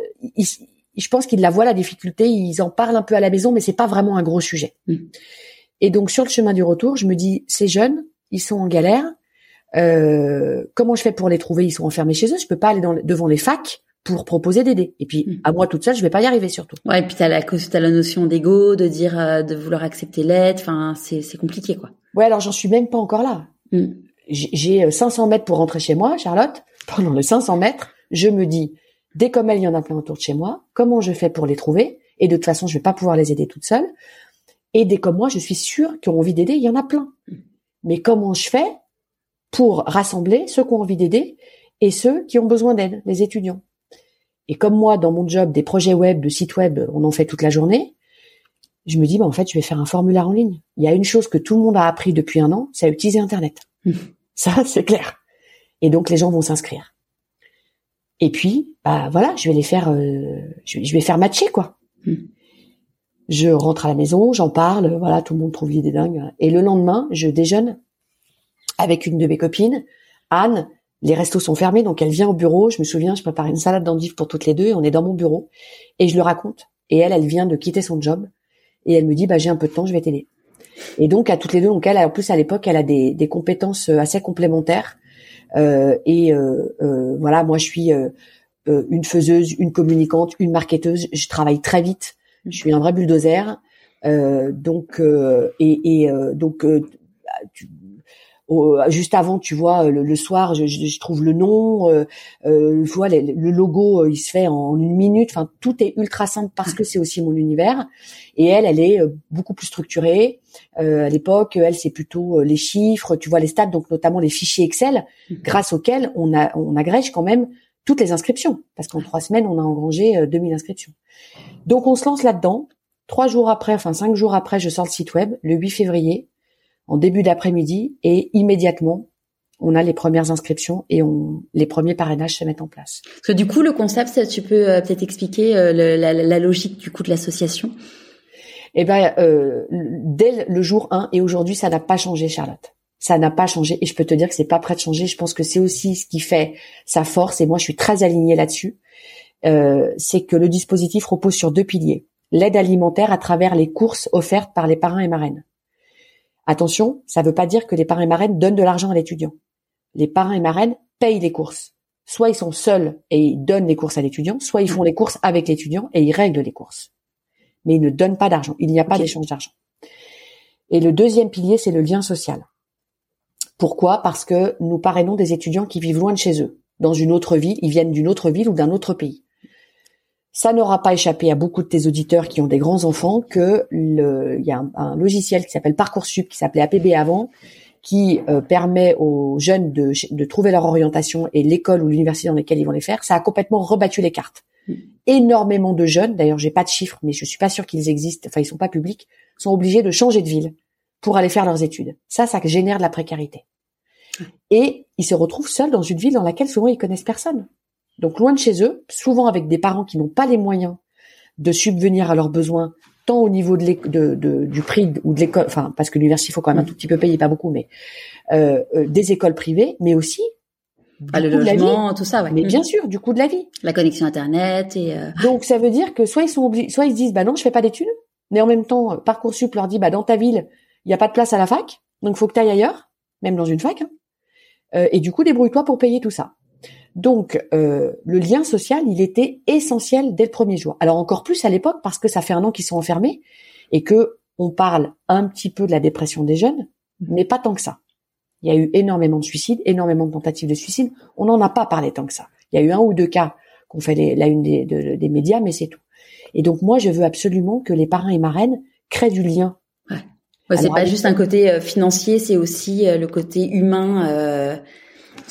je pense qu'ils la voient la difficulté, ils en parlent un peu à la maison, mais c'est pas vraiment un gros sujet. Mm. Et donc sur le chemin du retour, je me dis, ces jeunes, ils sont en galère. Euh, comment je fais pour les trouver? Ils sont enfermés chez eux. Je peux pas aller dans, devant les facs pour proposer d'aider. Et puis mm. à moi toute seule, je vais pas y arriver surtout. Ouais, et puis t'as la as la notion d'ego, de dire, euh, de vouloir accepter l'aide. Enfin, c'est c'est compliqué quoi. Ouais, alors j'en suis même pas encore là. Mm. J'ai 500 mètres pour rentrer chez moi, Charlotte. Pendant les 500 mètres, je me dis, Dès comme elle, il y en a plein autour de chez moi. Comment je fais pour les trouver? Et de toute façon, je vais pas pouvoir les aider toute seule. Et dès comme moi, je suis sûre qu'ils ont envie d'aider. Il y en a plein. mais comment je fais pour rassembler ceux qui ont envie d'aider et ceux qui ont besoin d'aide, les étudiants? Et comme moi, dans mon job, des projets web, de sites web, on en fait toute la journée, je me dis, bah, en fait, je vais faire un formulaire en ligne. Il y a une chose que tout le monde a appris depuis un an, c'est à utiliser Internet. Mmh. Ça, c'est clair. Et donc, les gens vont s'inscrire. Et puis, bah voilà, je vais les faire, euh, je, vais faire matcher quoi. Mmh. Je rentre à la maison, j'en parle, voilà, tout le monde trouve l'idée dingue. Et le lendemain, je déjeune avec une de mes copines, Anne. Les restos sont fermés, donc elle vient au bureau. Je me souviens, je prépare une salade d'endives pour toutes les deux et on est dans mon bureau. Et je le raconte. Et elle, elle vient de quitter son job. Et elle me dit, bah, j'ai un peu de temps, je vais t'aider. Et donc, à toutes les deux, donc elle, en plus, à l'époque, elle a des, des compétences assez complémentaires. Euh, et euh, euh, voilà, moi, je suis une faiseuse, une communicante, une marketeuse. Je travaille très vite. Je suis un vrai bulldozer. donc, et, et donc, tu, juste avant, tu vois, le, soir, je, je, trouve le nom, euh, euh, vois, le, logo, euh, il se fait en une minute. Enfin, tout est ultra simple parce que c'est aussi mon univers. Et elle, elle est euh, beaucoup plus structurée. Euh, à l'époque, elle, c'est plutôt les chiffres, tu vois, les stats, donc notamment les fichiers Excel, mhm. grâce auxquels on, a, on agrège quand même toutes les inscriptions, parce qu'en trois semaines, on a engrangé 2000 inscriptions. Donc, on se lance là-dedans. Trois jours après, enfin cinq jours après, je sors le site web, le 8 février en début d'après-midi et immédiatement on a les premières inscriptions et on, les premiers parrainages se mettent en place. Parce que du coup, le concept, tu peux euh, peut-être expliquer euh, la, logique du coup de l'association? Eh ben, euh, dès le jour 1 et aujourd'hui, ça n'a pas changé, Charlotte. Ça n'a pas changé et je peux te dire que c'est pas prêt de changer. Je pense que c'est aussi ce qui fait sa force et moi, je suis très alignée là-dessus. c'est que le dispositif repose sur deux piliers l'aide alimentaire à travers les courses offertes par les parrains et marraines. Attention, ça ne veut pas dire que les parrains et marraines donnent de l'argent à l'étudiant. Les parrains et marraines payent les courses. Soit ils sont seuls et ils donnent les courses à l'étudiant, soit ils font les courses avec l'étudiant et ils règlent les courses. Mais ils ne donnent pas d'argent. Il n'y a pas d'échange d'argent. Et le deuxième pilier, c'est le lien social. Pourquoi? Parce que nous parrainons des étudiants qui vivent loin de chez eux, dans une autre ville, ils viennent d'une autre ville ou d'un autre pays. Ça n'aura pas échappé à beaucoup de tes auditeurs qui ont des grands enfants que le, il y a un, logiciel qui s'appelle Parcoursup, qui s'appelait APB avant, qui euh, permet aux jeunes de, de, trouver leur orientation et l'école ou l'université dans lesquelles ils vont les faire. Ça a complètement rebattu les cartes. Mm. Énormément de jeunes, d'ailleurs j'ai pas de chiffres, mais je suis pas sûr qu'ils existent, enfin ils sont pas publics, sont obligés de changer de ville pour aller faire leurs études. Ça, ça génère de la précarité. Et ils se retrouvent seuls dans une ville dans laquelle souvent ils connaissent personne donc loin de chez eux, souvent avec des parents qui n'ont pas les moyens de subvenir à leurs besoins, tant au niveau de, du prix ou de l'école, enfin parce que l'université il faut quand même un tout petit peu payer, pas beaucoup, mais euh, euh, des écoles privées, mais aussi ah, le logement, tout ça, ouais. Mais bien sûr, du coût de la vie. La connexion internet et. Euh, donc ça veut dire que soit ils sont obligés, soit ils se disent bah non, je fais pas d'études, mais en même temps parcoursup leur dit bah dans ta ville il n'y a pas de place à la fac, donc faut que tu ailles ailleurs, même dans une fac. Hein. et du coup débrouille-toi pour payer tout ça. Donc euh, le lien social, il était essentiel dès le premier jour. Alors encore plus à l'époque parce que ça fait un an qu'ils sont enfermés et que on parle un petit peu de la dépression des jeunes, mais pas tant que ça. Il y a eu énormément de suicides, énormément de tentatives de suicide. On n'en a pas parlé tant que ça. Il y a eu un ou deux cas qu'on fait la une des, des médias, mais c'est tout. Et donc moi, je veux absolument que les parrains et marraines créent du lien. Ouais. ouais c'est pas juste un côté euh, financier, c'est aussi euh, le côté humain.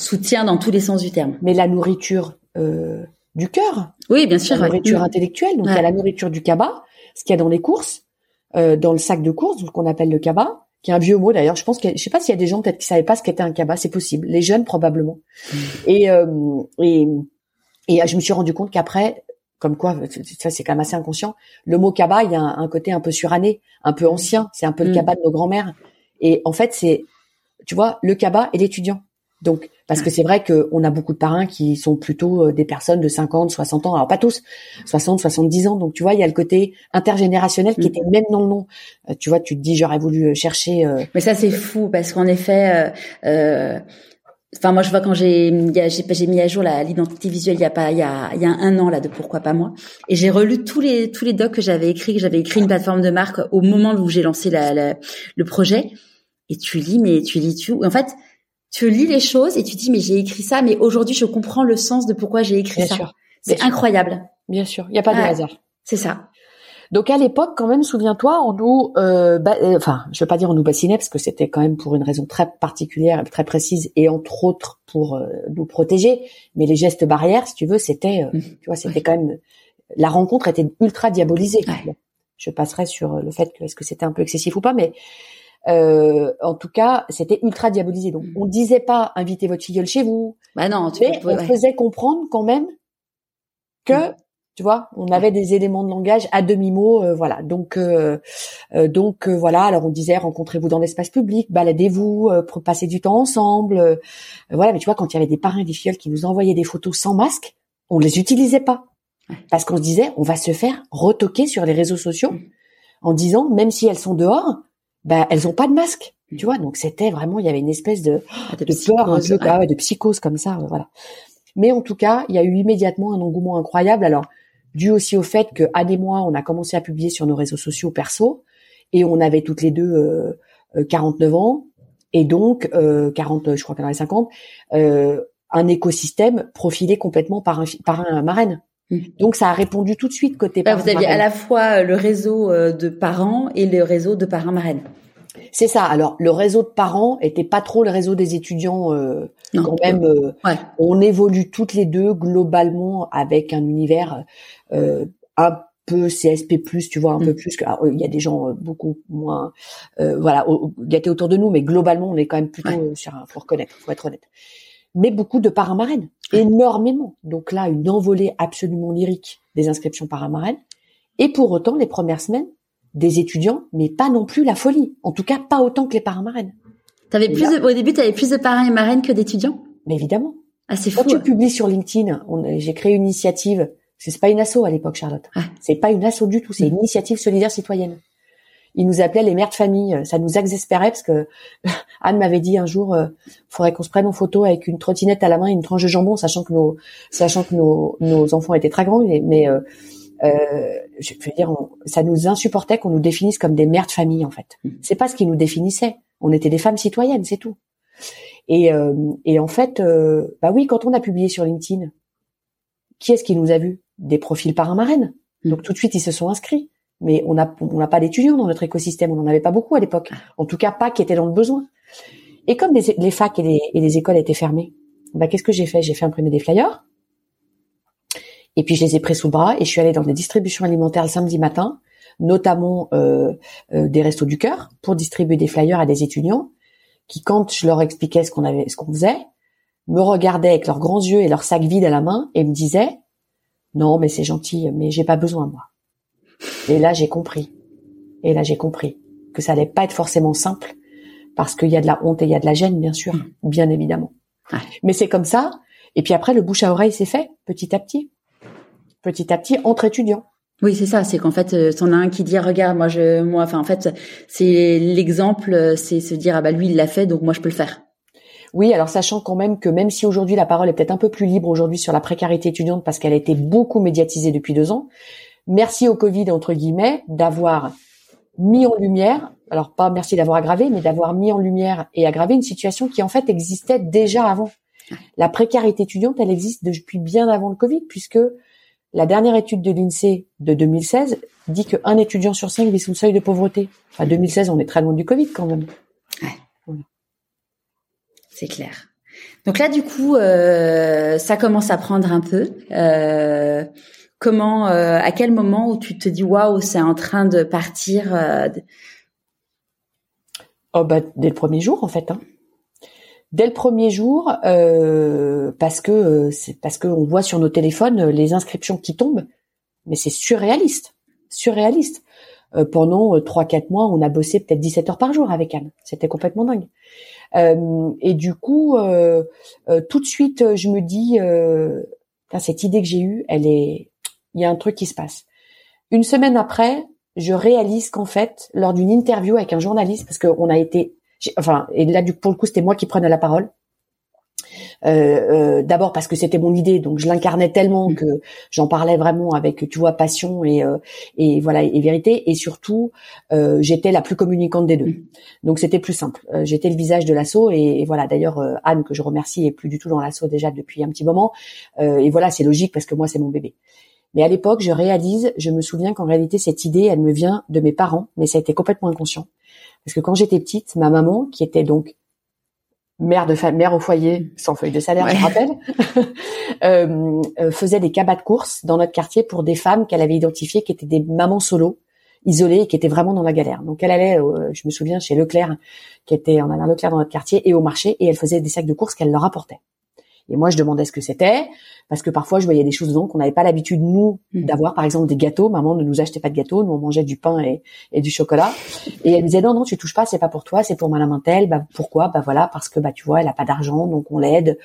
Soutien dans tous les sens du terme. Mais la nourriture euh, du cœur. Oui, bien sûr. La nourriture intellectuelle. Donc il y a la nourriture du cabas, ce qu'il y a dans les courses, euh, dans le sac de course, ce qu'on appelle le cabas, qui est un vieux mot d'ailleurs. Je pense que je sais pas s'il y a des gens peut-être qui savaient pas ce qu'était un cabas. C'est possible. Les jeunes probablement. Mm. Et, euh, et et je me suis rendu compte qu'après, comme quoi, ça c'est quand même assez inconscient. Le mot cabas, il y a un, côté un peu suranné, un peu ancien. C'est un peu le mm. cabas de nos grands-mères. Et en fait, c'est, tu vois, le cabas et l'étudiant. Donc, parce que c'est vrai qu'on a beaucoup de parrains qui sont plutôt euh, des personnes de 50, 60 ans. Alors pas tous, 60, 70 ans. Donc tu vois, il y a le côté intergénérationnel qui mm. était même dans le nom. Euh, tu vois, tu te dis j'aurais voulu euh, chercher. Mais ça c'est fou parce qu'en effet. Enfin, moi, je vois quand j'ai j'ai mis à jour l'identité visuelle il y a pas il y a il y a un an là de pourquoi pas moi et j'ai relu tous les tous les docs que j'avais écrits que j'avais écrit une plateforme de marque au moment où j'ai lancé la, le projet et tu lis mais tu lis tout en fait tu lis les choses et tu dis mais j'ai écrit ça, mais aujourd'hui je comprends le sens de pourquoi j'ai écrit ça. C'est incroyable. Bien sûr, il n'y a pas de hasard. C'est ça. Donc à l'époque, quand même, souviens-toi, on nous, euh, euh, enfin, je veux pas dire on nous bassinait parce que c'était quand même pour une raison très particulière, très précise, et entre autres pour euh, nous protéger. Mais les gestes barrières, si tu veux, c'était, mmh. tu vois, c'était quand même la rencontre était ultra diabolisée. je passerai sur le fait que est-ce que c'était un peu excessif ou pas, mais en tout cas, c'était ultra diabolisé. Donc, on disait pas invitez votre filleule chez vous. Bah non, tu mais on faisait comprendre quand même que mmh. Tu vois, on avait des éléments de langage à demi mot, euh, voilà. Donc, euh, euh, donc voilà. Alors on disait rencontrez-vous dans l'espace public, baladez-vous, pour passer du temps ensemble, voilà. Mais tu vois, quand il y avait des parrains des filleuls qui nous envoyaient des photos sans masque, on les utilisait pas parce qu'on se disait on va se faire retoquer sur les réseaux sociaux mm. en disant même si elles sont dehors, ben elles ont pas de masque. Tu vois, donc c'était vraiment, il y avait une espèce de, ah, de, peur, un peu, de psychose comme ça, voilà. Mais en tout cas, il y a eu immédiatement un engouement incroyable. Alors, dû aussi au fait que Anne et moi, on a commencé à publier sur nos réseaux sociaux perso, et on avait toutes les deux 49 euh, euh, ans, et donc euh, 40, je crois qu'elle avait 50, euh, un écosystème profilé complètement par un par un marraine. Mmh. Donc ça a répondu tout de suite côté. Ah, vous aviez à la fois le réseau de parents et le réseau de parents marraines. C'est ça. Alors le réseau de parents était pas trop le réseau des étudiants. Euh, quand même, euh, on évolue toutes les deux globalement avec un univers euh, un peu CSP+, tu vois, un peu mm. plus. Que, il y a des gens beaucoup moins, voilà, gâtés autour de nous, mais globalement, on est quand même plutôt sur un. Faut reconnaître, faut être honnête. Mais beaucoup de parents marraines, énormément. Donc là, une envolée absolument lyrique des inscriptions marraines. Et pour autant, les premières semaines, des étudiants, mais pas non plus la folie. En tout cas, pas autant que les parents marraines. T'avais plus au début, tu avais plus de parrains et marraines que d'étudiants? Mais évidemment. Ah, c'est fou. Quand tu publies sur LinkedIn, j'ai créé une initiative. C'est pas une asso à l'époque, Charlotte. C'est pas une asso du tout. C'est une mm. initiative solidaire citoyenne. Ils nous appelaient les mères de famille. Ça nous exaspérait parce que Anne m'avait dit un jour, euh, faudrait qu'on se prenne en photo avec une trottinette à la main et une tranche de jambon, sachant que nos, sachant que nos, nos enfants étaient très grands, mais, euh, euh, je veux dire, ça nous insupportait qu'on nous définisse comme des mères de famille en fait. Mm. C'est pas ce qui nous définissait. On était des femmes citoyennes, c'est tout. Et, euh, et en fait, euh, bah oui, quand on a publié sur LinkedIn, qui est-ce qui nous a vu Des profils parrain marraines. Mm. Donc tout de suite, ils se sont inscrits. Mais on n'a on n'a pas d'étudiants dans notre écosystème. On n'en avait pas beaucoup à l'époque. En tout cas, pas qui étaient dans le besoin. Et comme les, les facs et les, et les écoles étaient fermées, bah qu'est-ce que j'ai fait? J'ai fait imprimer des flyers et puis je les ai pris sous bras et je suis allée dans des distributions alimentaires le samedi matin, notamment euh, euh, des restos du cœur, pour distribuer des flyers à des étudiants qui, quand je leur expliquais ce qu'on avait, ce qu'on faisait, me regardaient avec leurs grands yeux et leurs sacs vides à la main et me disaient non mais c'est gentil, mais j'ai pas besoin moi. Et là j'ai compris. Et là j'ai compris que ça allait pas être forcément simple parce qu'il y a de la honte et il y a de la gêne bien sûr, bien évidemment. Mais c'est comme ça. Et puis après le bouche à oreille s'est fait petit à petit petit à petit entre étudiants. Oui, c'est ça. C'est qu'en fait, euh, t'en as un qui dit regarde, moi je, moi, enfin en fait, c'est l'exemple, euh, c'est se dire ah bah lui il l'a fait, donc moi je peux le faire. Oui, alors sachant quand même que même si aujourd'hui la parole est peut-être un peu plus libre aujourd'hui sur la précarité étudiante parce qu'elle a été beaucoup médiatisée depuis deux ans, merci au Covid entre guillemets d'avoir mis en lumière, alors pas merci d'avoir aggravé, mais d'avoir mis en lumière et aggravé une situation qui en fait existait déjà avant. La précarité étudiante, elle existe depuis bien avant le Covid puisque la dernière étude de l'INSEE de 2016 dit qu'un étudiant sur cinq vit sous le seuil de pauvreté. Enfin, 2016, on est très loin du Covid quand même. Ouais. C'est clair. Donc là, du coup, euh, ça commence à prendre un peu. Euh, comment, euh, à quel moment où tu te dis waouh, c'est en train de partir Oh bah dès le premier jour en fait. Hein dès le premier jour euh, parce que euh, c'est parce qu'on voit sur nos téléphones euh, les inscriptions qui tombent, mais c'est surréaliste, surréaliste. pendant trois quatre mois, on a bossé peut-être 17 heures par jour avec Anne. C'était complètement dingue. et du coup, tout de suite, je me dis, cette idée que j'ai eue, elle est, il y a un truc qui se passe. Une semaine après, je réalise qu'en fait, lors d'une interview avec un journaliste, parce qu'on a été enfin, et là du pour le coup c'était moi qui prenais la parole. Euh, euh, d'abord parce que c'était mon idée, donc je l'incarnais tellement mm. que j'en parlais vraiment avec, tu vois, passion et euh, et voilà et vérité. Et surtout, j'étais la plus communicante des deux, mm. donc c'était plus simple. j'étais le visage de l'assaut et, voilà. D'ailleurs, Anne que je remercie est plus du tout dans l'assaut déjà depuis un petit moment. et voilà, c'est logique parce que moi c'est mon bébé. Mais à l'époque, je réalise, je me souviens qu'en réalité, cette idée, elle me vient de mes parents, mais ça a été complètement inconscient. Parce que quand j'étais petite, ma maman, qui était donc mère de femme, mère au foyer, sans feuille de salaire, je rappelle, euh, euh, faisait des cabas de course dans notre quartier pour des femmes qu'elle avait identifiées qui étaient des mamans solo, isolées et qui étaient vraiment dans la galère. Donc elle allait, je me souviens, chez Leclerc, qui était en allant Leclerc dans notre quartier, et au marché, et elle faisait des sacs de course qu'elle leur apportait. Et moi, je demandais ce que c'était, parce que parfois, je voyais des choses dedans qu'on n'avait pas l'habitude, nous, mmh. d'avoir. Par exemple, des gâteaux. Maman ne nous achetait pas de gâteaux. Nous, on mangeait du pain et, et du chocolat. Et elle me disait, non, non, tu touches pas, c'est pas pour toi, c'est pour madame Intel. Bah, pourquoi? Bah, voilà, parce que, bah, tu vois, elle a pas d'argent, donc on l'aide.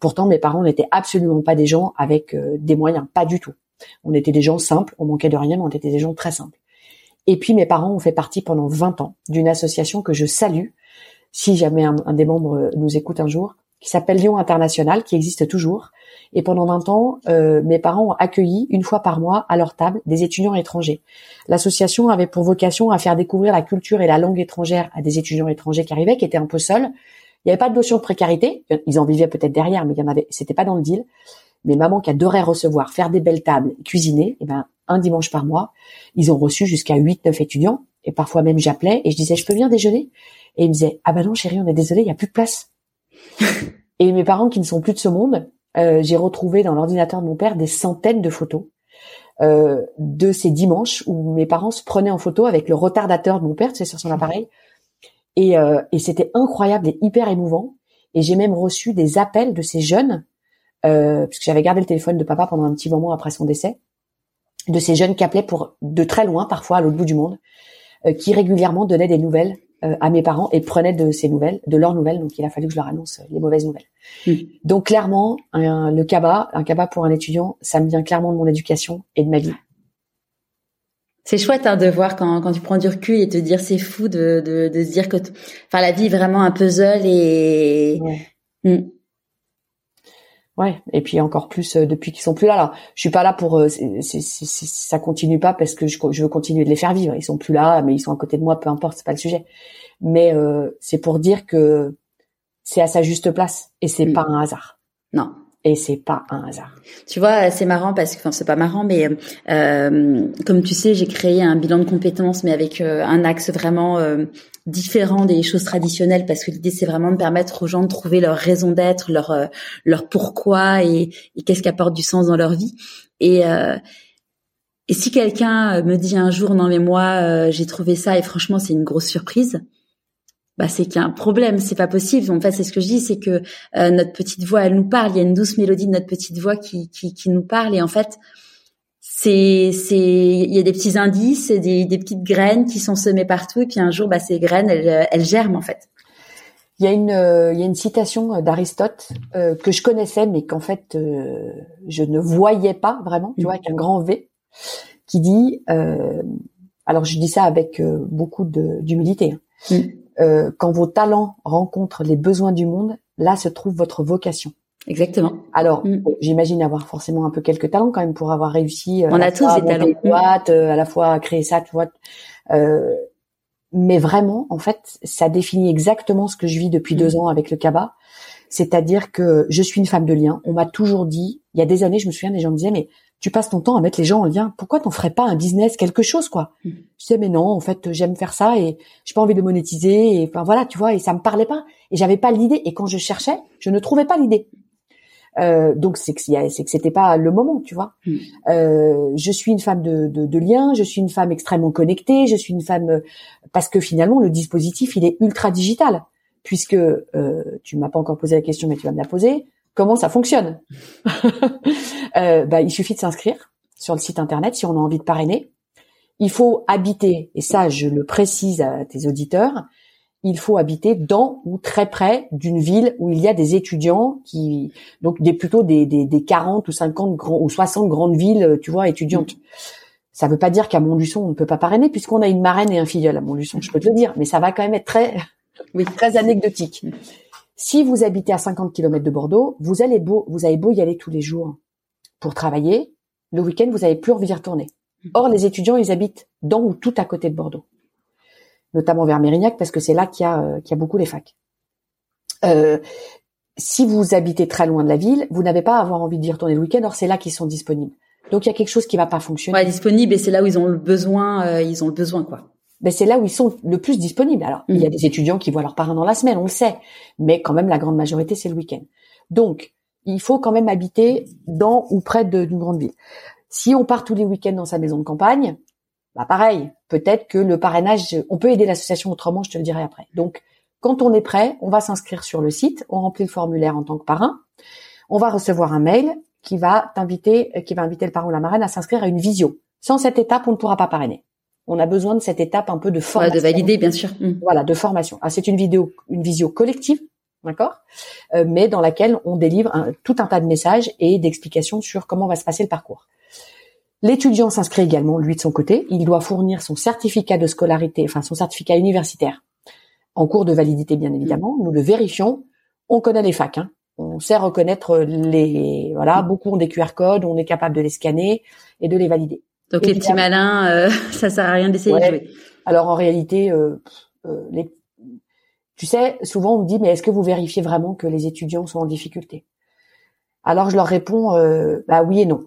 Pourtant, mes parents n'étaient absolument pas des gens avec euh, des moyens. Pas du tout. On était des gens simples. On manquait de rien, mais on était des gens très simples. Et puis, mes parents ont fait partie pendant 20 ans d'une association que je salue. Si jamais un des membres nous écoute un jour, qui s'appelle Lyon International, qui existe toujours. Et pendant 20 ans, euh, mes parents ont accueilli une fois par mois à leur table des étudiants étrangers. L'association avait pour vocation à faire découvrir la culture et la langue étrangère à des étudiants étrangers qui arrivaient, qui étaient un peu seuls. Il n'y avait pas de notion de précarité. Ils en vivaient peut-être derrière, mais il y en avait. C'était pas dans le deal. Mais maman qui adorait recevoir, faire des belles tables, cuisiner, et eh ben un dimanche par mois, ils ont reçu jusqu'à 8-9 étudiants. Et parfois même j'appelais et je disais je peux venir déjeuner? Et ils me disaient ah ben non chérie on est désolé il y a plus de place et mes parents qui ne sont plus de ce monde, euh, j'ai retrouvé dans l'ordinateur de mon père des centaines de photos euh, de ces dimanches où mes parents se prenaient en photo avec le retardateur de mon père, sur son appareil. Et, euh, et c'était incroyable et hyper émouvant. Et j'ai même reçu des appels de ces jeunes, euh, puisque j'avais gardé le téléphone de papa pendant un petit moment après son décès, de ces jeunes qui appelaient pour de très loin, parfois à l'autre bout du monde, qui régulièrement donnaient des nouvelles à mes parents et prenaient de ces nouvelles, de leurs nouvelles. Donc il a fallu que je leur annonce les mauvaises nouvelles. Hmm. Donc clairement, le cabas, un cabas pour un étudiant, ça me vient clairement de mon éducation et de ma vie. C'est chouette hein, de voir quand, quand tu prends du recul et te dire c'est fou de, de, de se dire que enfin la vie est vraiment un puzzle et hmm. Ouais, et puis encore plus euh, depuis qu'ils sont plus là. Là, je suis pas là pour euh, ça continue pas parce que je, je, veux continuer de les faire vivre. Ils sont plus là, mais ils sont à côté de moi, peu importe, c'est pas le sujet. Mais euh, c'est pour dire que c'est à sa juste place et c'est mm. pas un hasard. Non. Et c'est pas un hasard. Tu vois, c'est marrant parce que, enfin, c'est pas marrant, mais euh, comme tu sais, j'ai créé un bilan de compétences, mais avec un axe vraiment différent des choses traditionnelles parce que l'idée c'est vraiment de permettre aux gens de trouver leur raison d'être, leur euh, leur pourquoi et, qu'est-ce qui apporte du sens dans leur vie. Et euh, et si quelqu'un euh, me dit un jour non mais moi j'ai trouvé ça et franchement c'est une grosse surprise, bah c'est qu'il y a un problème, c'est pas possible. En fait, c'est ce que je dis, c'est que notre petite voix, elle nous parle. Il y a une douce mélodie de notre petite voix qui qui, qui nous parle et en fait, c'est c'est il y a des petits indices, des, des petites graines qui sont semées partout et puis un jour bah ces graines elles, elles germent en fait. Il y a une il y a une citation d'Aristote euh, que je connaissais mais qu'en fait euh, je ne voyais pas vraiment, tu vois avec un grand V qui dit euh, alors je dis ça avec beaucoup d'humilité. Hein. Mm. quand vos talents rencontrent les besoins du monde, là se trouve votre vocation. Exactement. Alors, mm. j'imagine avoir forcément un peu quelques talents quand même pour avoir réussi. Euh, On a tous des talents. Boîtes, euh, à la fois créer ça, tu vois. Euh, mais vraiment, en fait, ça définit exactement ce que je vis depuis deux mm. ans avec le CABA. C'est-à-dire que je suis une femme de lien. On m'a toujours dit, il y a des années, je me souviens, des gens me disaient, mais tu passes ton temps à mettre les gens en lien. Pourquoi t'en ferais pas un business, quelque chose, quoi? Mm. Je disais, mais non, en fait, j'aime faire ça et j'ai pas envie de monétiser. Et enfin voilà, tu vois, et ça me parlait pas. Et j'avais pas l'idée. Et quand je cherchais, je ne trouvais pas l'idée. Euh, donc c'est que c'est que c'était pas le moment, tu vois. Mm. Euh, je suis une femme de, de, de lien, je suis une femme extrêmement connectée, je suis une femme parce que finalement le dispositif il est ultra digital puisque euh, tu m'as pas encore posé la question mais tu vas me la poser. Comment ça fonctionne euh, bah, il suffit de s'inscrire sur le site internet si on a envie de parrainer. Il faut habiter et ça je le précise à tes auditeurs il faut habiter dans ou très près d'une ville où il y a des étudiants qui donc des plutôt des, des, des 40 ou 50 grands ou 60 grandes villes tu vois étudiantes. Ça veut pas dire qu'à Montluçon on ne peut pas parrainer puisqu'on a une marraine et un filleul à Montluçon, je peux te le dire, mais ça va quand même être très oui, très anecdotique. Si vous habitez à 50 km de Bordeaux, vous allez beau vous avez beau y aller tous les jours pour travailler, le week-end vous avez plus envie d'y retourner. Or les étudiants ils habitent dans ou tout à côté de Bordeaux notamment vers Mérignac, parce que c'est là qu'il y, a, euh, beaucoup les facs. Euh, si vous habitez très loin de la ville, vous n'avez pas à avoir envie d'y retourner le week-end, or c'est là qu'ils sont disponibles. Donc il y a quelque chose qui va pas fonctionner. Ouais, disponible et c'est là où ils ont le besoin, euh, ils ont le besoin quoi. Ben c'est là où ils sont le plus disponibles. Alors il y a Mm. des étudiants qui voient leurs parents dans la semaine, on le sait, mais quand même la grande majorité c'est le week-end. Donc il faut quand même habiter dans ou près d'une grande ville. Si on part tous les week-ends dans sa maison de campagne, bah pareil, peut-être que le parrainage, on peut aider l'association autrement, je te le dirai après. Donc, quand on est prêt, on va s'inscrire sur le site, on remplit le formulaire en tant que parrain, on va recevoir un mail qui va t'inviter, qui va inviter le parrain ou la marraine à s'inscrire à une visio. Sans cette étape, on ne pourra pas parrainer. On a besoin de cette étape un peu de Ouais, formation. de valider bien sûr. Mm. Voilà, de formation. Ah, c'est une vidéo, une visio collective, d'accord, euh, mais dans laquelle on délivre un- tout un tas de messages et d'explications sur comment va se passer le parcours. L'étudiant s'inscrit également, lui de son côté. Il doit fournir son certificat de scolarité, enfin son certificat universitaire, en cours de validité bien évidemment. Nous le vérifions. On connaît les facs, hein. on sait reconnaître les, voilà, beaucoup ont des QR codes, on est capable de les scanner et de les valider. Donc les petits malins, euh, ça sert à rien d'essayer Ouais. de jouer. Alors en réalité, euh, euh, les... tu sais, souvent on me dit mais est-ce que vous vérifiez vraiment que les étudiants sont en difficulté? Alors je leur réponds euh, bah oui et non.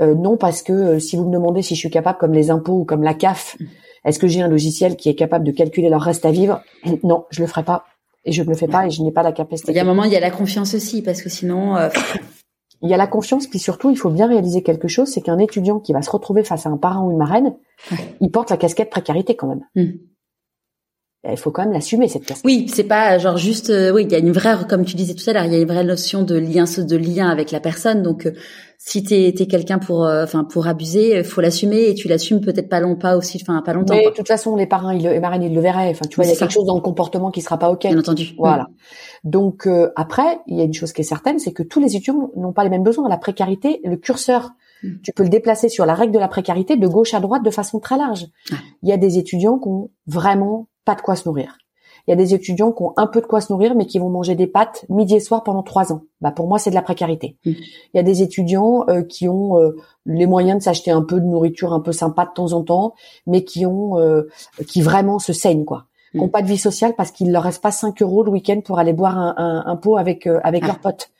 Euh, non parce que euh, si vous me demandez si je suis capable comme les impôts ou comme la CAF, est-ce que j'ai un logiciel qui est capable de calculer leur reste à vivre? Non, je le ferai pas et je ne le fais pas et je n'ai pas la capacité. Il y a un moment, il y a la confiance aussi parce que sinon, euh, Il y a la confiance, puis surtout, il faut bien réaliser quelque chose, c'est qu'un étudiant qui va se retrouver face à un parent ou une marraine, il porte la casquette précarité quand même. Hmm. Il faut quand même l'assumer cette casquette. oui, c'est pas genre juste, euh, oui, il y a une vraie, comme tu disais tout à l'heure, il y a une vraie notion de lien, de lien avec la personne. Donc, euh, si t'es es, quelqu'un pour, euh, enfin, pour abuser, faut l'assumer et tu l'assumes peut-être pas long, pas aussi, enfin, pas longtemps. Mais de toute façon, les parrains, ils le, les marraines, ils le verraient. Enfin, tu vois, il y a ça. quelque chose dans le comportement qui sera pas ok. Bien entendu. Voilà. Donc euh, après, il y a une chose qui est certaine, c'est que tous les étudiants n'ont pas les mêmes besoins. La précarité, le curseur, Mm. tu peux le déplacer sur la règle de la précarité de gauche à droite de façon très large. Il y a des étudiants qui ont vraiment pas de quoi se nourrir. Il y a des étudiants qui ont un peu de quoi se nourrir, mais qui vont manger des pâtes midi et soir pendant trois ans. Bah pour moi, c'est de la précarité. Mm. Il y a des étudiants euh, qui ont euh, les moyens de s'acheter un peu de nourriture un peu sympa de temps en temps, mais qui ont, euh, qui vraiment se saignent quoi qui n'ont Mm. pas de vie sociale parce qu'il leur reste pas 5 euros le week-end pour aller boire un, un, un pot avec euh, avec Ah. leurs potes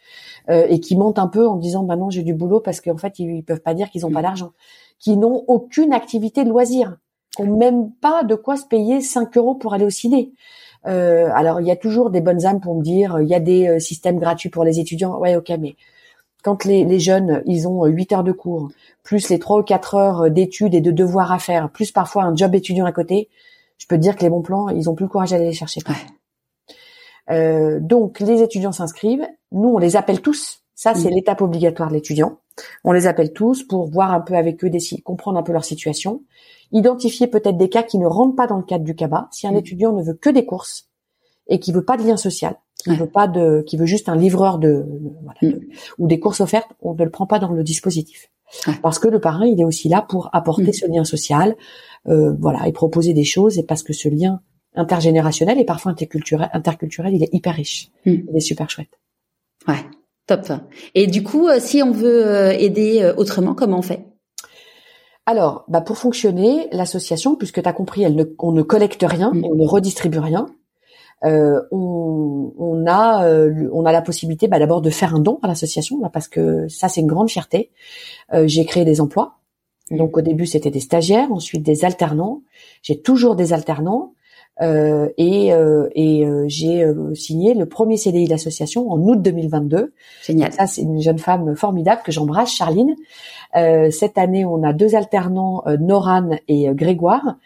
Euh, et qui montent un peu en disant bah non j'ai du boulot parce qu'en fait ils, ils peuvent pas dire qu'ils ont Mm. pas d'argent qui n'ont aucune activité de loisir qui ont même pas de quoi se payer 5 euros pour aller au ciné euh, alors il y a toujours des bonnes âmes pour me dire il y a des euh, systèmes gratuits pour les étudiants ouais ok mais quand les, les jeunes, ils ont 8 heures de cours, plus les 3 ou 4 heures d'études et de devoirs à faire, plus parfois un job étudiant à côté, je peux te dire que les bons plans, ils ont plus le courage d'aller les chercher. Ouais. Euh, donc les étudiants s'inscrivent, nous on les appelle tous. Ça c'est Mm. l'étape obligatoire de l'étudiant. On les appelle tous pour voir un peu avec eux, comprendre un peu leur situation, identifier peut-être des cas qui ne rentrent pas dans le cadre du CABA. Si un Mm. étudiant ne veut que des courses et qui veut pas de lien social, qui Ouais. veut pas de, qui veut juste un livreur de, voilà, Mm. de- ou des courses offertes, on ne le prend pas dans le dispositif. Ouais. Parce que le parrain, il est aussi là pour apporter Mm. ce lien social, euh, voilà, et proposer des choses, et parce que ce lien intergénérationnel et parfois interculturel, interculturel, il est hyper riche, il est super chouette. Ouais, top. Et du coup, euh, si on veut euh, aider euh, autrement, comment on fait? Alors, bah pour fonctionner, l'association, puisque tu as compris, elle ne, on ne collecte rien, Mm. on ne redistribue rien. euh, on, on a, euh, on a la possibilité, bah, d'abord de faire un don à l'association, là, parce que ça c'est une grande fierté. Euh, j'ai créé des emplois. Donc au début c'était des stagiaires, ensuite des alternants. J'ai toujours des alternants. Euh, et euh, et euh, j'ai signé le premier CDI de l'association en août 2022. Génial. Ça, c'est une jeune femme formidable que j'embrasse, Charline. Euh, cette année, on a deux alternants, euh, Noran et euh, Grégoire.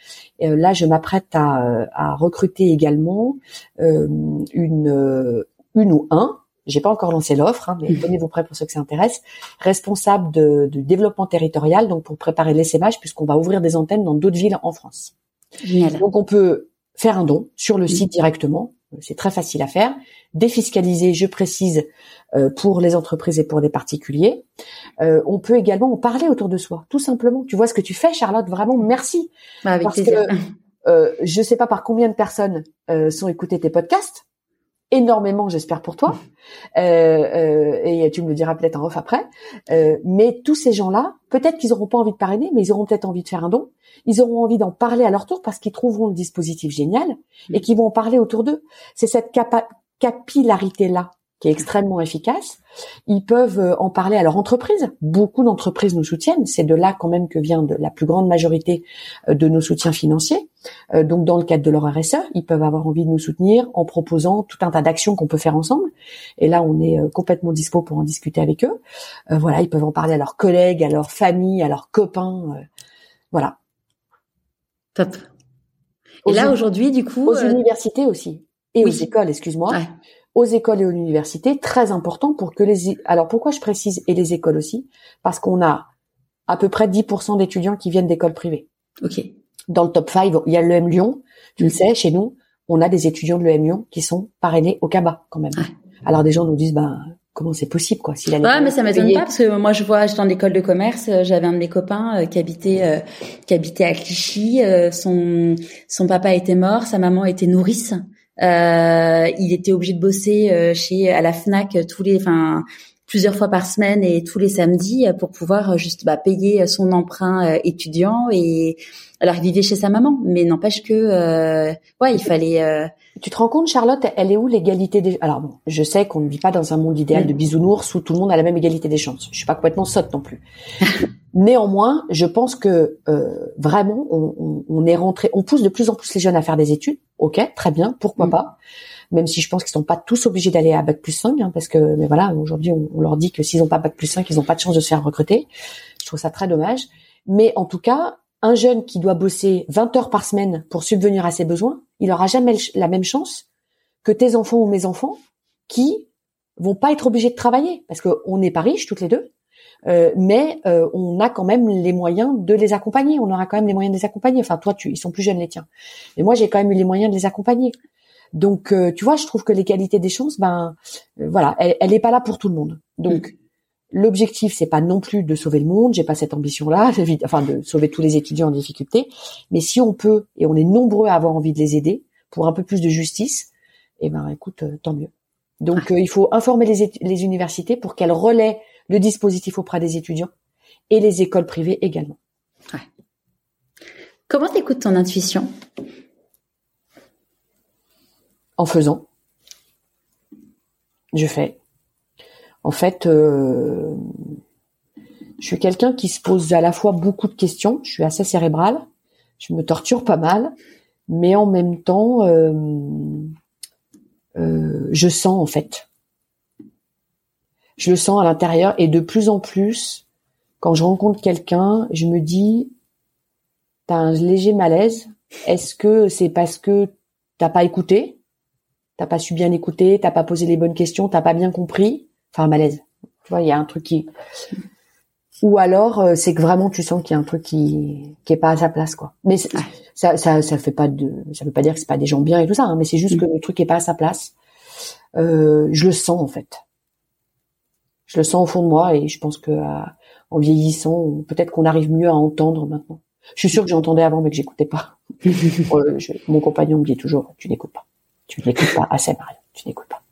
Euh, là, je m'apprête à, à recruter également euh, une, une ou un. J'ai pas encore lancé l'offre, hein, mais tenez-vous prêts pour ceux que ça intéresse. Responsable de, du développement territorial, donc pour préparer l'essaimage, puisqu'on va ouvrir des antennes dans d'autres villes en France. Génial. Donc on peut faire un don sur le site directement. C'est très facile à faire. Défiscaliser, je précise, euh, pour les entreprises et pour des particuliers. Euh, on peut également en parler autour de soi, tout simplement. Tu vois ce que tu fais, Charlotte? Vraiment, merci. Bah, avec Parce plaisir. que euh, je sais pas par combien de personnes euh, sont écoutées tes podcasts. Énormément, j'espère pour toi. Euh, euh, et tu me le diras peut-être en off après. Euh, mais tous ces gens-là, peut-être qu'ils auront pas envie de parrainer, mais ils auront peut-être envie de faire un don. Ils auront envie d'en parler à leur tour parce qu'ils trouveront le dispositif génial et qu'ils vont en parler autour d'eux. C'est cette capa- capillarité-là qui est extrêmement efficace. Ils peuvent euh, en parler à leur entreprise. Beaucoup d'entreprises nous soutiennent. C'est de là quand même que vient de la plus grande majorité euh, de nos soutiens financiers. Euh, donc dans le cadre de leur RSE, ils peuvent avoir envie de nous soutenir en proposant tout un tas d'actions qu'on peut faire ensemble. Et là, on est complètement dispo pour en discuter avec eux. voilà, ils peuvent en parler à leurs collègues, à leurs familles, à leurs copains. voilà. Top. Et là aujourd'hui, du coup, aux universités aussi et aux écoles, excuse-moi. Ouais aux écoles et aux universités, très important pour que les... Alors pourquoi je précise et les écoles aussi? Parce qu'on a à peu près 10% d'étudiants qui viennent d'écoles privées. Ok. Dans le top 5, il y a l'EM Lyon. Tu le sais, chez nous, on a des étudiants de l'EM Lyon qui sont parrainés au CABA quand même. Alors des gens nous disent, ben comment c'est possible quoi si ouais mais ça m'étonne pas parce que moi je vois j'étais dans l'école de commerce euh, j'avais un de mes copains euh, qui habitait euh, qui habitait à Clichy son son papa était mort sa maman était nourrice euh, il était obligé de bosser euh, chez à la Fnac tous les, enfin plusieurs fois par semaine et tous les samedis pour pouvoir juste bah, payer son emprunt étudiant et alors il vivait chez sa maman mais n'empêche que euh, ouais il fallait tu te rends compte Charlotte elle est où l'égalité des alors bon je sais qu'on ne vit pas dans un monde idéal de mm. bisounours où tout le monde a la même égalité des chances je suis pas complètement sotte non plus néanmoins je pense que vraiment on, on, on est rentré on pousse de plus en plus les jeunes à faire des études ok, très bien, pourquoi mm. pas? Même si je pense qu'ils sont pas tous obligés d'aller à bac plus 5, hein, parce que mais voilà, aujourd'hui on, leur dit que s'ils n'ont pas bac plus 5, ils n'ont pas de chance de se faire recruter. Je trouve ça très dommage. Mais en tout cas, un jeune qui doit bosser 20 heures par semaine pour subvenir à ses besoins, il aura jamais la même chance que tes enfants ou mes enfants qui vont pas être obligés de travailler parce qu'on n'est pas riches toutes les deux euh, mais euh, on a quand même les moyens de les accompagner. On aura quand même les moyens de les accompagner. Enfin, toi, tu, ils sont plus jeunes les tiens, mais moi, j'ai quand même eu les moyens de les accompagner. Donc, euh, tu vois, je trouve que l'égalité des chances, ben, voilà, elle, n'est pas là pour tout le monde. Donc, l'objectif, c'est pas non plus de sauver le monde. J'ai pas cette ambition-là, enfin, de sauver tous les étudiants en difficulté. Mais si on peut, et on est nombreux à avoir envie de les aider pour un peu plus de justice, eh ben, écoute, tant mieux. Donc, il faut informer les, les universités pour qu'elles relaient le dispositif auprès des étudiants et les écoles privées également. Ouais. Comment t'écoutes ton intuition? En faisant. Je fais. En fait, euh, je suis quelqu'un qui se pose à la fois beaucoup de questions. Je suis assez cérébrale. Je me torture pas mal, mais en même temps, euh, euh, je sens en fait je le sens à l'intérieur et de plus en plus, quand je rencontre quelqu'un, je me dis, t'as un léger malaise. Est-ce que c'est parce que t'as pas écouté, t'as pas su bien écouter, t'as pas posé les bonnes questions, t'as pas bien compris, enfin malaise. Tu vois, il y a un truc qui, ou alors euh, c'est que vraiment tu sens qu'il y a un truc qui qui est pas à sa place quoi. Mais ça ça ça fait pas de ça veut pas dire que c'est pas des gens bien et tout ça, hein, mais c'est juste mm. que le truc est pas à sa place. Euh, je le sens en fait je le sens au fond de moi et je pense que en vieillissant, peut-être qu'on arrive mieux à entendre maintenant. Je suis sûre que j'entendais avant mais que j'écoutais pas. Euh, mon compagnon me dit toujours tu n'écoutes pas, tu n'écoutes pas assez Marie, tu n'écoutes pas.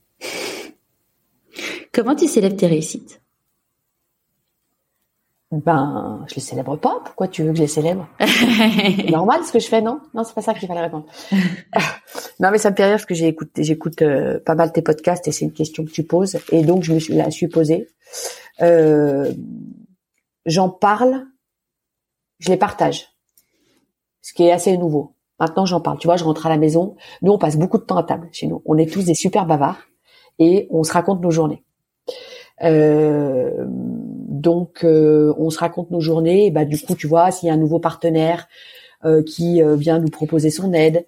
Comment tu célèbres tes réussites? Ben, je les célèbre pas. Pourquoi tu veux que je les célèbre? Normal ce que je fais, non? Non, c'est pas ça qu'il fallait répondre. non, mais ça me fait rire parce que j'écoute, j'écoute euh, pas mal tes podcasts et c'est une question que tu poses et donc je me suis, la suis posée. Euh, j'en parle, je les partage, ce qui est assez nouveau. Maintenant, j'en parle. Tu vois, je rentre à la maison. Nous, on passe beaucoup de temps à table chez nous. On est tous des super bavards et on se raconte nos journées. Euh, donc, euh, on se raconte nos journées. Et bah, du coup, tu vois, s'il y a un nouveau partenaire euh, qui euh, vient nous proposer son aide,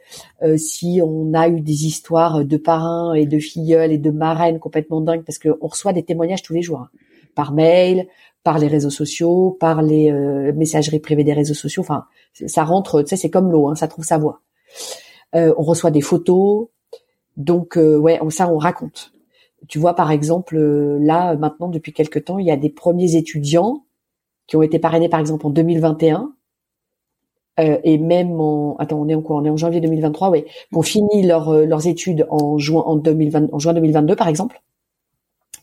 si on a eu des histoires de parrains et de filleuls et de marraines complètement dingues, parce qu'on reçoit des témoignages tous les jours, hein, par mail, par les réseaux sociaux, par les messageries privées des réseaux sociaux. Enfin, ça rentre, tu sais, c'est comme l'eau, hein, ça trouve sa voie. on reçoit des photos, donc ouais, ça on raconte tu vois, par exemple, euh, là, maintenant, depuis quelque temps, il y a des premiers étudiants qui ont été parrainés, par exemple, en 2021, euh, et même en, attends, on est en quoi? On est en janvier 2023, oui, qui ont fini leur, euh, leurs études en juin, en 2020, en juin 2022, par exemple.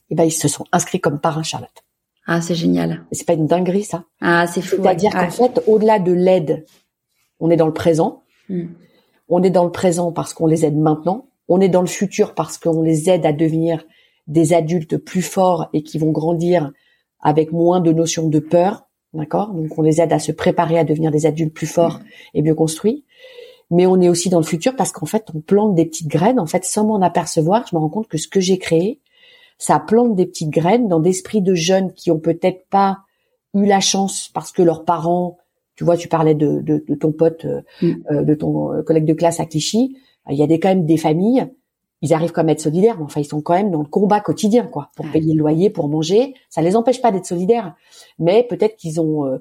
Et ben, ils se sont inscrits comme parrains, Charlotte. Ah, c'est génial. C'est pas une dinguerie, ça. Ah, c'est fou. C'est-à-dire qu'en fait, au-delà de l'aide, on est dans le présent. Hmm. On est dans le présent parce qu'on les aide maintenant on est dans le futur parce qu'on les aide à devenir des adultes plus forts et qui vont grandir avec moins de notions de peur, d'accord? Donc on les aide à se préparer à devenir des adultes plus forts et mieux construits. Mais on est aussi dans le futur parce qu'en fait, on plante des petites graines. En fait, sans m'en apercevoir, je me rends compte que ce que j'ai créé, ça plante des petites graines dans d'esprits de jeunes qui ont peut-être pas eu la chance parce que leurs parents, tu vois, tu parlais de, de, de ton pote, euh, Mm. euh, de ton euh, collègue de classe à Clichy, il y a des, quand même des familles, ils arrivent quand même à être solidaires, mais enfin, ils sont quand même dans le combat quotidien, quoi, pour payer le loyer, pour manger. Ça les empêche pas d'être solidaires, mais peut-être qu'ils ont, euh,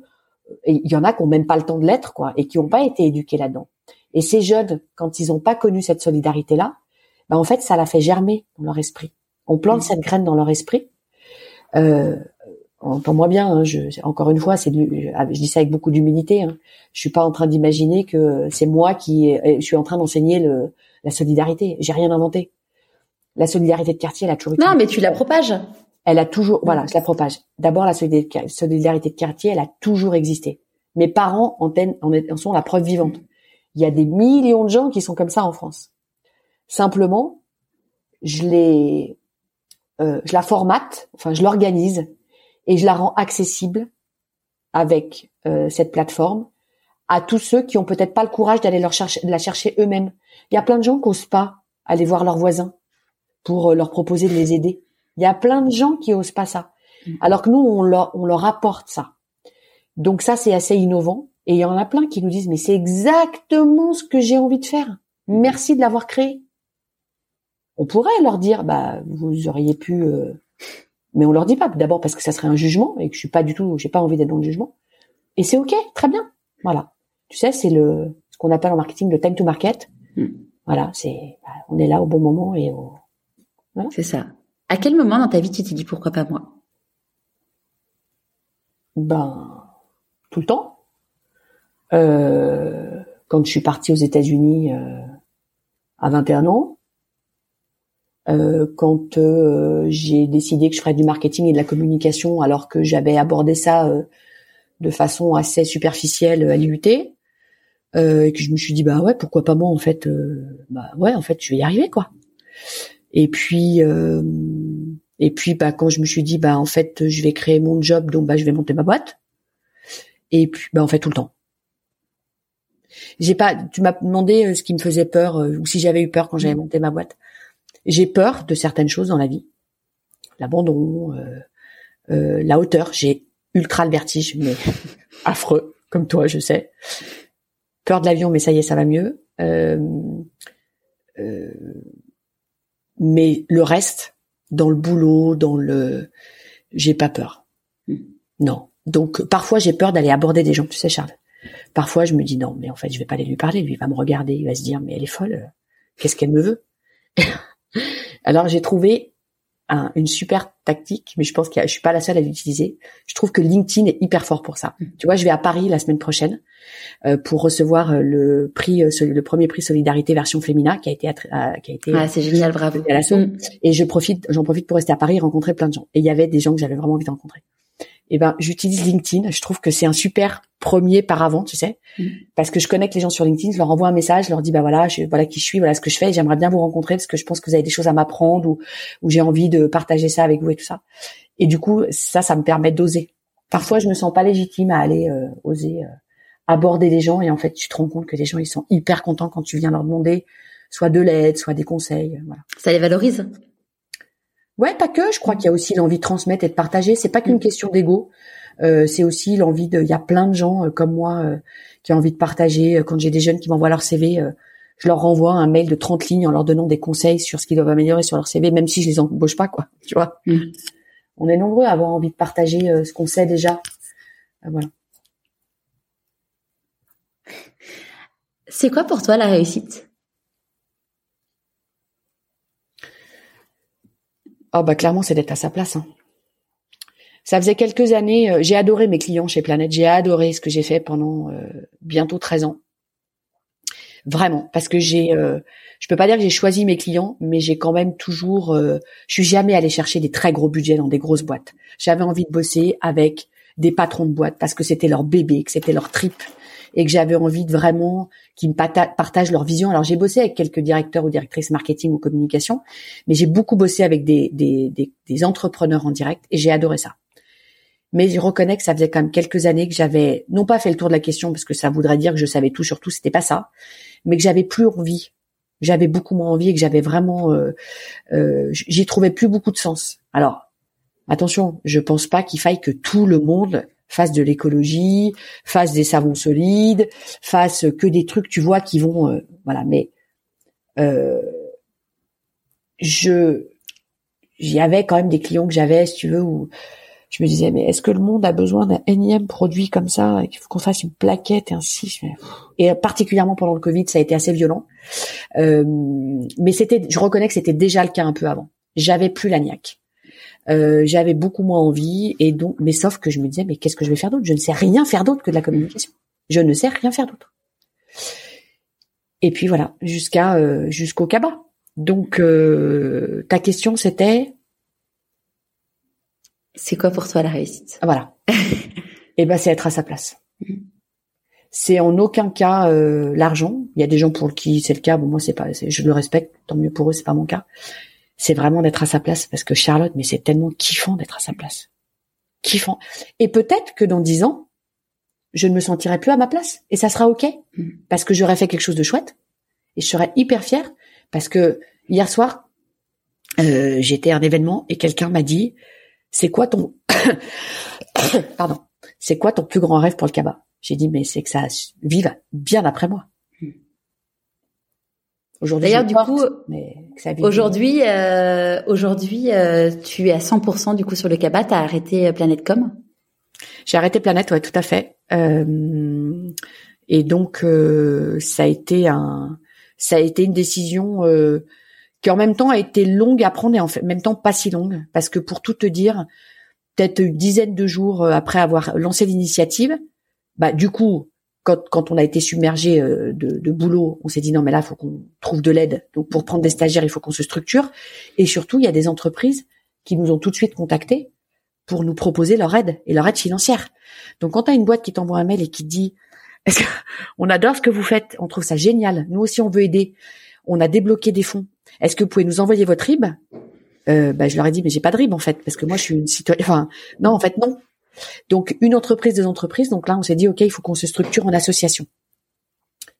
il y en a qui ont même pas le temps de l'être, quoi, et qui n'ont pas été éduqués là-dedans. Et ces jeunes, quand ils n'ont pas connu cette solidarité-là, ben en fait, ça la fait germer dans leur esprit. On plante cette graine dans leur esprit. Euh, entends-moi bien, hein, je, encore une fois, c'est du- je dis ça avec beaucoup d'humilité. Hein. Je suis pas en train d'imaginer que c'est moi qui, je suis en train d'enseigner le, la solidarité. J'ai rien inventé. La solidarité de quartier, elle a toujours été. Non, mais tu la propages. Elle a toujours, voilà, je la propage. D'abord, la solidarité de quartier, elle a toujours existé. Mes parents en, en sont la preuve vivante. Il y a des millions de gens qui sont comme ça en France. Simplement, je les, euh, je la formate, enfin, je l'organise et je la rends accessible avec euh, cette plateforme à tous ceux qui ont peut-être pas le courage d'aller leur chercher, de la chercher eux-mêmes. Il y a plein de gens qui osent pas aller voir leurs voisins pour euh, leur proposer de les aider. Il y a plein de gens qui osent pas ça. Alors que nous, on leur, on leur apporte ça. Donc ça, c'est assez innovant. Et il y en a plein qui nous disent, mais c'est exactement ce que j'ai envie de faire. Merci de l'avoir créé. On pourrait leur dire, bah, vous auriez pu, euh, mais on leur dit pas. D'abord parce que ça serait un jugement et que je suis pas du tout, j'ai pas envie d'être dans le jugement. Et c'est ok, très bien. Voilà. Tu sais, c'est le, ce qu'on appelle en marketing le time to market. Mm. Voilà, c'est, bah, on est là au bon moment et au, C'est ça. À quel moment dans ta vie tu t'es dit pourquoi pas moi? Ben, tout le temps. Euh, quand je suis partie aux États-Unis euh, à 21 ans, euh, quand euh, j'ai décidé que je ferais du marketing et de la communication alors que j'avais abordé ça euh, de façon assez superficielle à l'IUT, euh, et que je me suis dit bah ouais pourquoi pas moi en fait euh, bah ouais en fait je vais y arriver quoi. Et puis euh, et puis bah quand je me suis dit bah en fait je vais créer mon job donc bah je vais monter ma boîte. Et puis bah en fait tout le temps. J'ai pas tu m'as demandé euh, ce qui me faisait peur euh, ou si j'avais eu peur quand j'avais monté ma boîte. J'ai peur de certaines choses dans la vie. L'abandon, euh, euh, la hauteur, j'ai ultra le vertige mais affreux comme toi, je sais. Peur de l'avion mais ça y est, ça va mieux. Euh, euh, mais le reste dans le boulot, dans le j'ai pas peur. Non. Donc parfois j'ai peur d'aller aborder des gens, tu sais Charles. Parfois je me dis non, mais en fait je vais pas aller lui parler, lui il va me regarder, il va se dire mais elle est folle, qu'est-ce qu'elle me veut? Alors j'ai trouvé un- une super tactique, mais je pense que je suis pas la seule à l'utiliser. Je trouve que LinkedIn est hyper fort pour ça. Tu vois, je vais à Paris la semaine prochaine euh, pour recevoir euh, le prix, euh, le premier prix solidarité version féminin qui a été euh, qui a été Ah, c'est génial, bravo. à l'assaut. Mm. Et je profite, j'en profite pour rester à Paris et rencontrer plein de gens. Et il y avait des gens que j'avais vraiment envie de rencontrer. Et ben, j'utilise LinkedIn. Je trouve que c'est un super premier paravent, tu sais, Mm. parce que je connecte les gens sur LinkedIn, je leur envoie un message, je leur dis bah voilà, je, voilà qui je suis, voilà ce que je fais. J'aimerais bien vous rencontrer parce que je pense que vous avez des choses à m'apprendre ou, ou j'ai envie de partager ça avec vous et tout ça. Et du coup, ça, ça me permet d'oser. Parfois, je me sens pas légitime à aller euh, oser euh, aborder les gens et en fait, tu te rends compte que les gens ils sont hyper contents quand tu viens leur demander soit de l'aide, soit des conseils, voilà. Ça les valorise. Ouais, pas que. Je crois qu'il y a aussi l'envie de transmettre et de partager. C'est pas qu'une question d'ego. Euh, c'est aussi l'envie de. Il y a plein de gens euh, comme moi euh, qui ont envie de partager. Euh, Quand j'ai des jeunes qui m'envoient leur CV, euh, je leur renvoie un mail de 30 lignes en leur donnant des conseils sur ce qu'ils doivent améliorer sur leur CV, même si je les embauche pas, quoi. Tu vois? Mm. On est nombreux à avoir envie de partager euh, ce qu'on sait déjà. Voilà. C'est quoi pour toi la réussite? Ah bah clairement, c'est d'être à sa place. hein. Ça faisait quelques années, euh, j'ai adoré mes clients chez Planète, j'ai adoré ce que j'ai fait pendant euh, bientôt 13 ans. Vraiment, parce que j'ai, euh, je peux pas dire que j'ai choisi mes clients, mais j'ai quand même toujours, euh, je suis jamais allée chercher des très gros budgets dans des grosses boîtes. J'avais envie de bosser avec des patrons de boîtes parce que c'était leur bébé, que c'était leur trip, et que j'avais envie de vraiment qu'ils me partagent leur vision. Alors j'ai bossé avec quelques directeurs ou directrices marketing ou communication, mais j'ai beaucoup bossé avec des, des, des, des entrepreneurs en direct et j'ai adoré ça. Mais je reconnais que ça faisait quand même quelques années que j'avais non pas fait le tour de la question parce que ça voudrait dire que je savais tout sur tout, c'était pas ça, mais que j'avais plus envie j'avais beaucoup moins envie et que j'avais vraiment, euh, euh, j'y trouvais plus beaucoup de sens. Alors attention, je pense pas qu'il faille que tout le monde fasse de l'écologie, fasse des savons solides, fasse que des trucs, tu vois, qui vont, euh, voilà. Mais euh, je, j'y avait quand même des clients que j'avais, si tu veux, où je me disais, mais est-ce que le monde a besoin d'un énième produit comme ça Il faut qu'on fasse une plaquette et ainsi. Et particulièrement pendant le Covid, ça a été assez violent. Euh, mais c'était, je reconnais que c'était déjà le cas un peu avant. J'avais plus la niaque. Euh, j'avais beaucoup moins envie et donc, mais sauf que je me disais, mais qu'est-ce que je vais faire d'autre? Je ne sais rien faire d'autre que de la communication. Je ne sais rien faire d'autre. Et puis voilà, jusqu'à euh, jusqu'au cabas. Donc euh, ta question c'était? C'est quoi pour toi la réussite? Voilà. et eh ben c'est être à sa place. Mm. C'est en aucun cas euh, l'argent. Il y a des gens pour qui c'est le cas. Bon moi c'est pas, je le respecte. Tant mieux pour eux, c'est pas mon cas. C'est vraiment d'être à sa place parce que Charlotte, mais c'est tellement kiffant d'être à sa place. Kiffant. Et peut-être que dans dix ans, je ne me sentirai plus à ma place et ça sera ok mm. parce que j'aurais fait quelque chose de chouette et je serais hyper fière parce que hier soir euh, j'étais à un événement et quelqu'un m'a dit c'est quoi ton pardon, c'est quoi ton plus grand rêve pour le cabas J'ai dit mais c'est que ça vive bien après moi. Aujourd'hui, d'ailleurs, du coup, aujourd'hui, euh, aujourd'hui, euh, tu es à 100% du coup sur le cabas. T'as arrêté euh, Planète Com? J'ai arrêté Planète, ouais, tout à fait. Euh, et donc, ça a été un, ça a été une décision qui en même temps a été longue à prendre et en fait, même temps pas si longue, parce que pour tout te dire, peut-être une dizaine de jours euh, après avoir lancé l'initiative, bah du coup, quand, quand on a été submergé euh, de, de boulot, on s'est dit non mais là, faut qu'on trouve de l'aide. Donc pour prendre des stagiaires, il faut qu'on se structure. Et surtout, il y a des entreprises qui nous ont tout de suite contactés pour nous proposer leur aide et leur aide financière. Donc quand tu as une boîte qui t'envoie un mail et qui te dit on adore ce que vous faites, on trouve ça génial, nous aussi on veut aider, on a débloqué des fonds, est-ce que vous pouvez nous envoyer votre RIB? Euh, bah, je leur ai dit mais j'ai pas de RIB en fait parce que moi je suis une citoyenne. Enfin non en fait non. Donc une entreprise des entreprises. Donc là on s'est dit ok il faut qu'on se structure en association.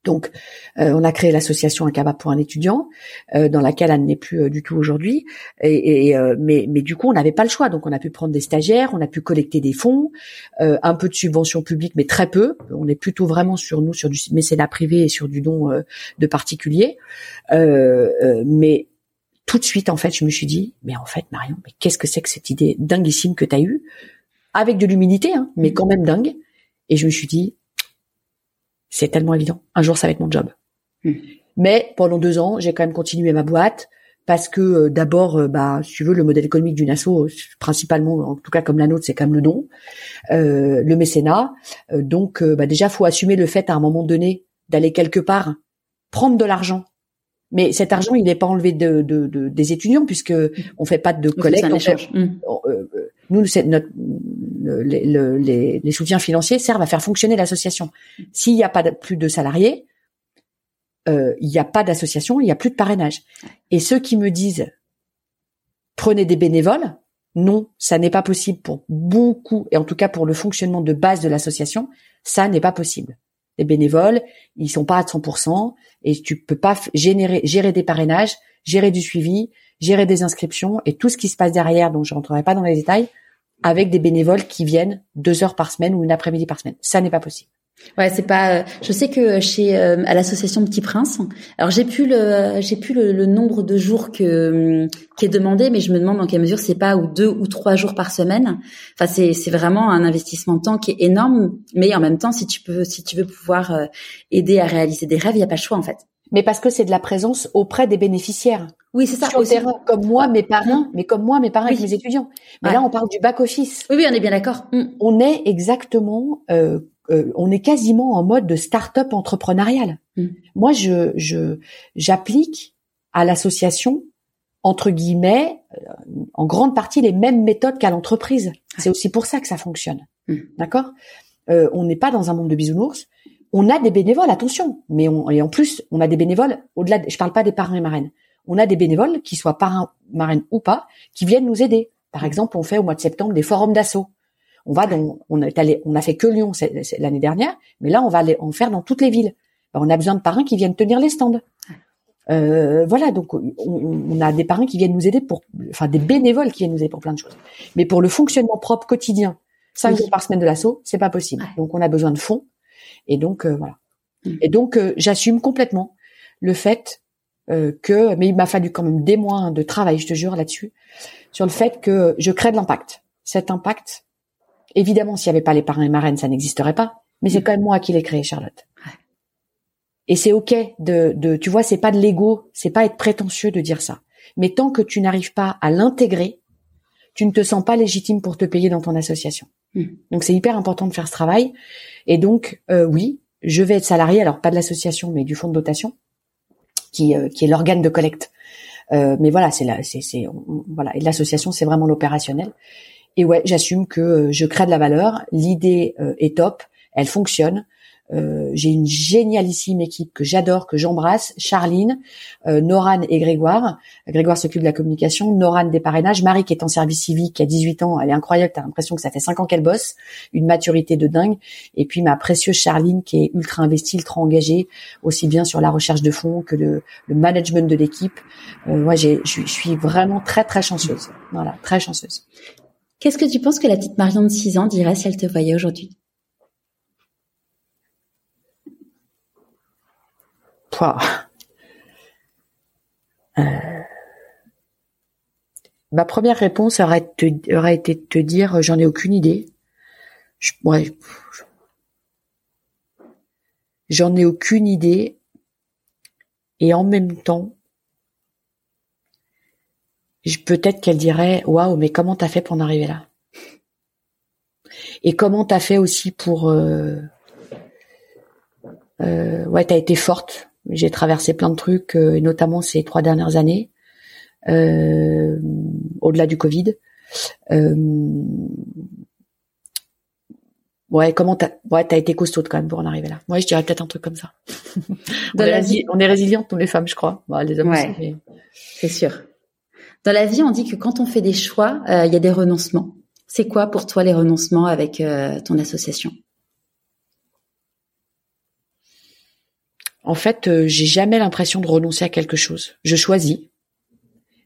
Donc, euh, on a créé l'association Un Cabas pour un étudiant, euh, dans laquelle elle n'est plus euh, du tout aujourd'hui. Et, mais, mais du coup, on n'avait pas le choix. Donc, on a pu prendre des stagiaires, on a pu collecter des fonds, un peu de subventions publiques, mais très peu. On est plutôt vraiment sur nous, sur du mécénat privé et sur du don de particuliers. mais tout de suite, en fait, je me suis dit, mais en fait, Marion, mais qu'est-ce que c'est que cette idée dinguissime que tu as eue, avec de l'humilité, hein, mais quand même dingue. Et je me suis dit, c'est tellement évident. Un jour, ça va être mon job. Hmm. Mais pendant deux ans, j'ai quand même continué ma boîte parce que euh, d'abord, euh, bah, si tu veux, le modèle économique d'une asso, euh, principalement, en tout cas comme la nôtre, c'est quand même le don, le mécénat. donc, bah, déjà, faut assumer le fait à un moment donné d'aller quelque part prendre de l'argent. Mais cet argent, il n'est pas enlevé de, des étudiants puisque on fait pas de collecte. Hmm. nous, c'est notre les, les, soutiens financiers servent à faire fonctionner l'association. S'il n'y a pas plus de salariés, euh, il n'y a pas d'association, il n'y a plus de parrainage. Et ceux qui me disent prenez des bénévoles, non, ça n'est pas possible pour beaucoup, et en tout cas pour le fonctionnement de base de l'association, ça n'est pas possible. Les bénévoles, ils sont pas à 100%, et tu peux pas gérer des parrainages, gérer du suivi, gérer des inscriptions, et tout ce qui se passe derrière, dont je rentrerai pas dans les détails, avec des bénévoles qui viennent deux heures par semaine ou une après-midi par semaine. Ça n'est pas possible. Ouais, c'est pas. Euh, je sais que chez euh, à l'association Petit Prince, alors j'ai plus le j'ai plus le, nombre de jours que qui est demandé, mais je me demande dans quelle mesure c'est pas ou deux ou trois jours par semaine. Enfin, c'est c'est vraiment un investissement de temps qui est énorme, mais en même temps, si tu peux si tu veux pouvoir euh, aider à réaliser des rêves, il y a pas le choix en fait mais parce que c'est de la présence auprès des bénéficiaires. Oui, c'est ça. Sur comme moi, mes parents, mais comme moi, mes parents et mes étudiants. Mais là, on parle du back office. Oui, oui, on est bien d'accord. Mm. On est exactement, euh, euh, on est quasiment en mode de start-up entrepreneurial. Mm. Moi, je, je, j'applique à l'association entre guillemets, euh, en grande partie les mêmes méthodes qu'à l'entreprise. C'est aussi pour ça que ça fonctionne. Mm. D'accord? Euh, On n'est pas dans un monde de bisounours on a des bénévoles, attention, mais on, et en plus, on a des bénévoles au-delà. Je parle pas des parrains et marraines. On a des bénévoles qui soient parrains, marraines ou pas, qui viennent nous aider. Par exemple, on fait au mois de septembre des forums d'assaut. On va dans, on est allé, on a fait que Lyon l'année dernière, mais là, on va aller en faire dans toutes les villes. Ben, on a besoin de parrains qui viennent tenir les stands. Euh, voilà, donc on, a des parrains qui viennent nous aider pour, enfin des bénévoles qui viennent nous aider pour plein de choses. Mais pour le fonctionnement propre quotidien, cinq jours par semaine de l'assaut, c'est pas possible. Donc on a besoin de fonds. Et donc euh, voilà. Mm. Et donc euh, j'assume complètement le fait que, mais il m'a fallu quand même des mois de travail, je te jure là-dessus, sur le fait que je crée de l'impact. Cet impact, évidemment, s'il n'y avait pas les parrains et marraines, ça n'existerait pas. Mais c'est mm. quand même moi qui l'ai créé, Charlotte. Et c'est ok de, de, tu vois, c'est pas de l'ego, c'est pas être prétentieux de dire ça. Mais tant que tu n'arrives pas à l'intégrer, tu ne te sens pas légitime pour te payer dans ton association. Hmm. Donc c'est hyper important de faire ce travail. Et donc euh, oui, je vais être salarié, alors pas de l'association, mais du fonds de dotation, qui, euh, qui est l'organe de collecte. Euh, mais voilà, c'est là, c'est, c'est voilà. Et l'association, c'est vraiment l'opérationnel. Et ouais, j'assume que je crée de la valeur. L'idée est top, elle fonctionne. Euh, j'ai une génialissime équipe que j'adore, que j'embrasse. Charline, euh, Noran et Grégoire. Grégoire s'occupe de la communication, Noran des parrainages, Marie qui est en service civique, qui a 18 ans, elle est incroyable, t'as l'impression que ça fait 5 ans qu'elle bosse, une maturité de dingue. Et puis ma précieuse Charline qui est ultra investie, ultra engagée, aussi bien sur la recherche de fonds que le, le management de l'équipe. Euh, moi, je suis vraiment très très chanceuse. Voilà, très chanceuse. Qu'est-ce que tu penses que la petite Marion de 6 ans dirait si elle te voyait aujourd'hui? Euh, ma première réponse aurait, été de te dire j'en ai aucune idée. j'en ai aucune idée. Et en même temps, peut-être qu'elle dirait waouh mais comment t'as fait pour en arriver là? Et comment t'as fait aussi pour euh, euh, ouais t'as été forte j'ai traversé plein de trucs, euh, et notamment ces trois dernières années, euh, au-delà du Covid. Euh, ouais, comment t'as, ouais, t'as été costaud quand même pour en arriver là. Ouais, je dirais peut-être un truc comme ça. on, est vie... on, est résilientes, nous les femmes, je crois. Bah, les hommes aussi. C'est sûr. Dans la vie, on dit que quand on fait des choix, il y a des renoncements. C'est quoi pour toi les renoncements avec ton association? En fait, euh, j'ai jamais l'impression de renoncer à quelque chose. Je choisis,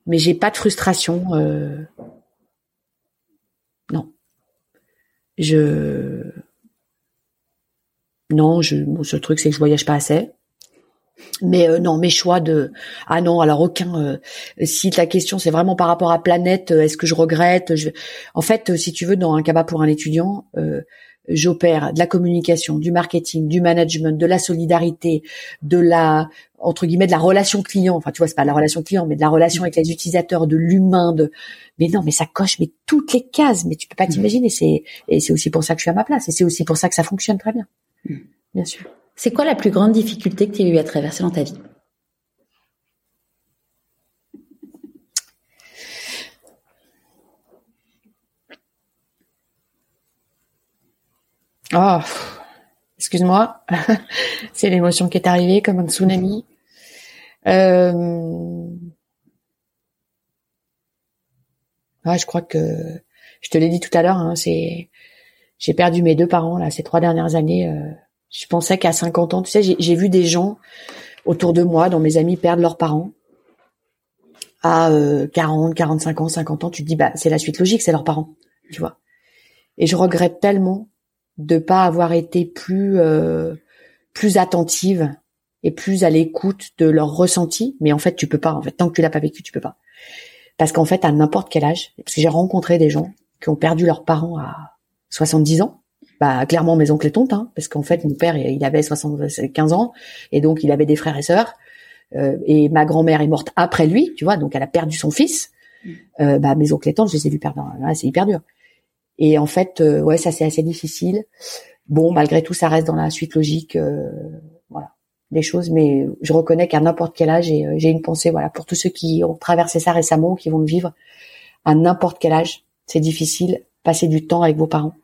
mais j'ai pas de frustration. Euh, non, je non, je ce truc c'est que je voyage pas assez. Mais euh, non, mes choix de ah non, alors aucun. si ta question c'est vraiment par rapport à planète, est-ce que je regrette je... En fait, si tu veux, dans un cabas pour un étudiant, j'opère de la communication, du marketing, du management, de la solidarité, de la entre guillemets de la relation client. Enfin, tu vois, c'est pas la relation client, mais de la relation avec les utilisateurs, de l'humain. De mais non, mais ça coche mais toutes les cases. Mais tu peux pas mmh. t'imaginer. C'est et c'est aussi pour ça que je suis à ma place. Et c'est aussi pour ça que ça fonctionne très bien. Mmh. Bien sûr. C'est quoi la plus grande difficulté que tu as eu à traverser dans ta vie? Oh, excuse-moi, c'est l'émotion qui est arrivée comme un tsunami. Euh... Ah, je crois que je te l'ai dit tout à l'heure. Hein, c'est j'ai perdu mes deux parents là ces trois dernières années. Euh, je pensais qu'à 50 ans, tu sais, j'ai vu des gens autour de moi, dont mes amis perdent leurs parents à 40, 45 ans, 50 ans. Tu te dis bah c'est la suite logique, c'est leurs parents, tu vois. Et je regrette tellement de pas avoir été plus euh, plus attentive et plus à l'écoute de leurs ressentis. Mais en fait, tu peux pas. En fait, tant que tu l'as pas vécu, tu peux pas. Parce qu'en fait, à n'importe quel âge, parce que j'ai rencontré des gens qui ont perdu leurs parents à 70 ans. Bah, clairement, mes oncles et tantes, hein, parce qu'en fait, mon père, il avait 75 ans, et donc il avait des frères et sœurs. Euh, et ma grand-mère est morte après lui, tu vois, donc elle a perdu son fils. Mm. Euh, bah, mes oncles et tantes, je les ai vus perdre. c'est hyper dur. Et en fait, euh, ouais, ça c'est assez difficile. Bon, malgré tout, ça reste dans la suite logique, euh, voilà, des choses. Mais je reconnais qu'à n'importe quel âge, euh, j'ai une pensée, voilà, pour tous ceux qui ont traversé ça récemment, qui vont le vivre à n'importe quel âge, c'est difficile. Passez du temps avec vos parents,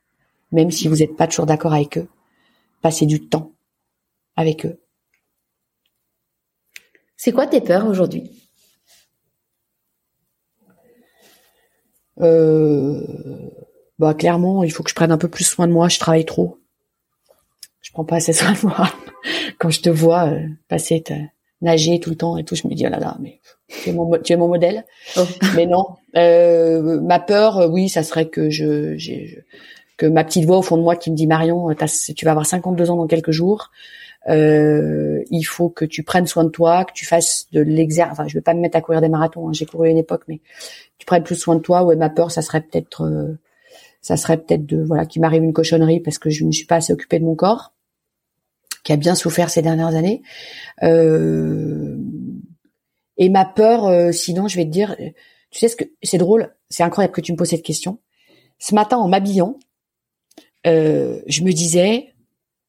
même si vous n'êtes pas toujours d'accord avec eux. Passez du temps. avec eux. C'est quoi tes peurs aujourd'hui? Euh, Bah clairement, il faut que je prenne un peu plus soin de moi. Je travaille trop. Je prends pas assez soin de moi. Quand je te vois euh, passer, nager tout le temps et tout, je me dis oh là là, mais tu es mon, tu es mon modèle. Oh. Mais non, euh, ma peur, euh, oui, ça serait que je, je, que ma petite voix au fond de moi qui me dit Marion, tu vas avoir 52 ans dans quelques jours. Euh, il faut que tu prennes soin de toi, que tu fasses de l'exercice. Enfin, je vais pas me mettre à courir des marathons. Hein, J'ai couru une époque, mais tu prennes plus soin de toi. Ouais, ma peur, ça serait peut-être, euh, ça serait peut-être de voilà, qu'il m'arrive une cochonnerie parce que je ne suis pas assez occupée de mon corps, qui a bien souffert ces dernières années. Euh, et ma peur, euh, sinon, je vais te dire, tu sais ce que c'est drôle, c'est incroyable que tu me poses cette question. Ce matin, en m'habillant, je me disais,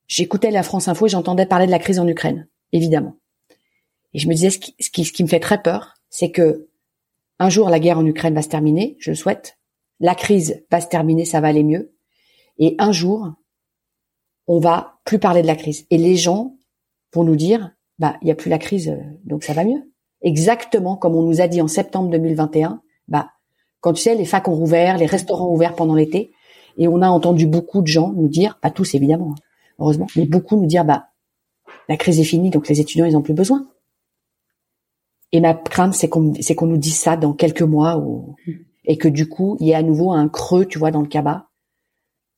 j'écoutais la France Info et j'entendais parler de la crise en Ukraine, évidemment. Et je me disais, ce qui, ce qui, me fait très peur, c'est que un jour la guerre en Ukraine va se terminer, je le souhaite. La crise va se terminer, ça va aller mieux. Et un jour, on va plus parler de la crise. Et les gens vont nous dire, bah, il n'y a plus la crise, donc ça va mieux. Exactement comme on nous a dit en septembre 2021, bah, quand tu sais, les facs ont rouvert, les restaurants ont ouvert pendant l'été, et on a entendu beaucoup de gens nous dire, pas tous évidemment, hein, heureusement, mais beaucoup nous dire bah la crise est finie, donc les étudiants ils ont plus besoin. Et ma crainte c'est qu'on nous dise ça dans quelques mois et que du coup il y ait à nouveau un creux, tu vois, dans le cabas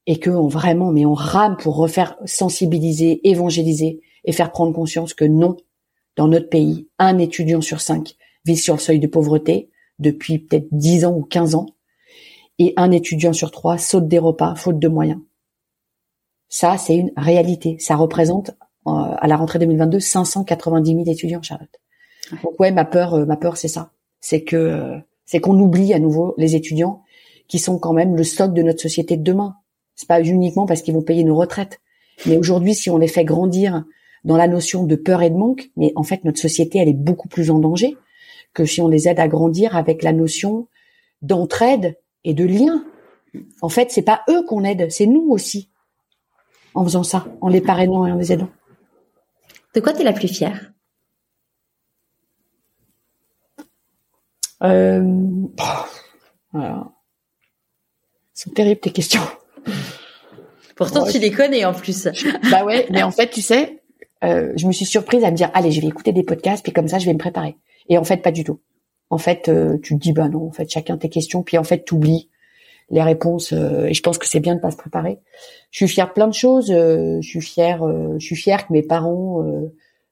et que on vraiment mais on rame pour refaire sensibiliser, évangéliser et faire prendre conscience que non, dans notre pays, un étudiant sur cinq vit sur le seuil de pauvreté depuis peut-être 10 ans ou 15 ans et un étudiant sur trois saute des repas faute de moyens. Ça, c'est une réalité. Ça représente euh, à la rentrée 2022 590 000 étudiants, Charlotte. Donc ouais, ma peur, euh, ma peur, c'est ça. C'est que euh, c'est qu'on oublie à nouveau les étudiants qui sont quand même le stock de notre société de demain. C'est pas uniquement parce qu'ils vont payer nos retraites, mais aujourd'hui, si on les fait grandir dans la notion de peur et de manque, mais en fait, notre société, elle est beaucoup plus en danger que si on les aide à grandir avec la notion d'entraide et de lien. En fait, c'est pas eux qu'on aide, c'est nous aussi en faisant ça, en les parrainant et en les aidant. De quoi tu es la plus fière? Euh, voilà. C'est terrible tes questions. Pourtant, tu les connais en plus. bah ouais, mais en fait, tu sais, euh, je me suis surprise à me dire, allez, je vais écouter des podcasts, puis comme ça, je vais me préparer. Et en fait, pas du tout. En fait, euh, tu te dis, bah non, en fait, chacun tes questions, puis en fait, tu oublies les réponses euh, et je pense que c'est bien de pas se préparer. Je suis fière de plein de choses. Euh, je suis fière, euh, je suis fière que mes parents,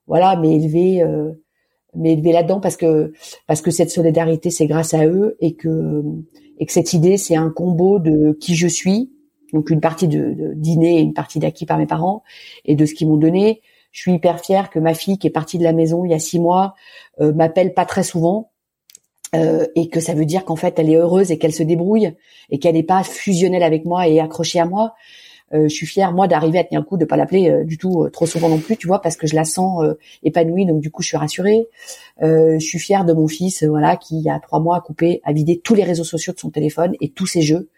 voilà, m'aient élevé, m'aient élevé là-dedans parce que parce que cette solidarité c'est grâce à eux et que et que cette idée c'est un combo de qui je suis, donc une partie de, de dîner et une partie d'acquis par mes parents et de ce qu'ils m'ont donné. Je suis hyper fière que ma fille qui est partie de la maison il y a six mois m'appelle pas très souvent euh, et que ça veut dire qu'en fait elle est heureuse et qu'elle se débrouille et qu'elle n'est pas fusionnelle avec moi et accrochée à moi. Euh, je suis fière moi d'arriver à tenir le coup, de pas l'appeler euh, du tout trop souvent non plus, tu vois, parce que je la sens épanouie, donc du coup je suis rassurée. je suis fière de mon fils, voilà, qui il y a trois mois a coupé, a vidé tous les réseaux sociaux de son téléphone et tous ses jeux.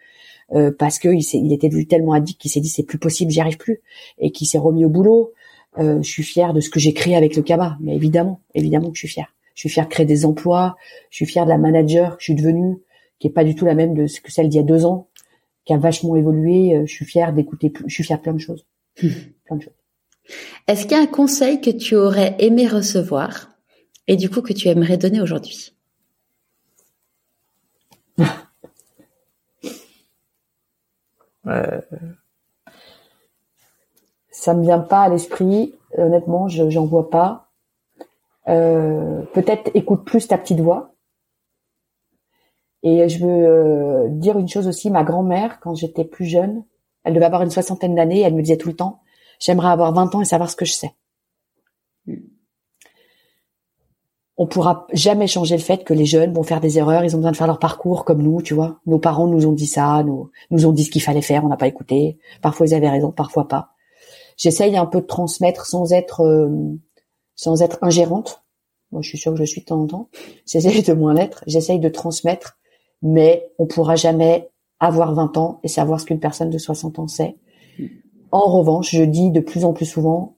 parce que il, il était devenu tellement addict qu'il s'est dit c'est plus possible, j'y arrive plus, et qui s'est remis au boulot. je suis fière de ce que j'ai créé avec le cabas, mais évidemment, évidemment que je suis fière. Je suis fière de créer des emplois. Je suis fière de la manager que je suis devenue, qui est pas du tout la même de ce que celle d'il y a deux ans, qui a vachement évolué. Euh, je suis fière d'écouter. Je suis fière de plein de choses. plein de choses. Est-ce qu'il y a un conseil que tu aurais aimé recevoir et du coup que tu aimerais donner aujourd'hui? Euh... Ça me vient pas à l'esprit. Honnêtement, je j'en vois pas. Euh, peut-être écoute plus ta petite voix. Et je veux euh, dire une chose aussi, ma grand-mère, quand j'étais plus jeune, elle devait avoir une soixantaine d'années, elle me disait tout le temps, j'aimerais avoir 20 ans et savoir ce que je sais. On pourra jamais changer le fait que les jeunes vont faire des erreurs, ils ont besoin de faire leur parcours comme nous, tu vois. Nos parents nous ont dit ça, nous, nous ont dit ce qu'il fallait faire, on n'a pas écouté. Parfois ils avaient raison, parfois pas. J'essaye un peu de transmettre sans être euh, sans être ingérante. Moi, je suis sûre que je suis de temps en temps. J'essaye de moins l'être. J'essaye de transmettre, mais on pourra jamais avoir 20 ans et savoir ce qu'une personne de 60 ans sait. En revanche, je dis de plus en plus souvent,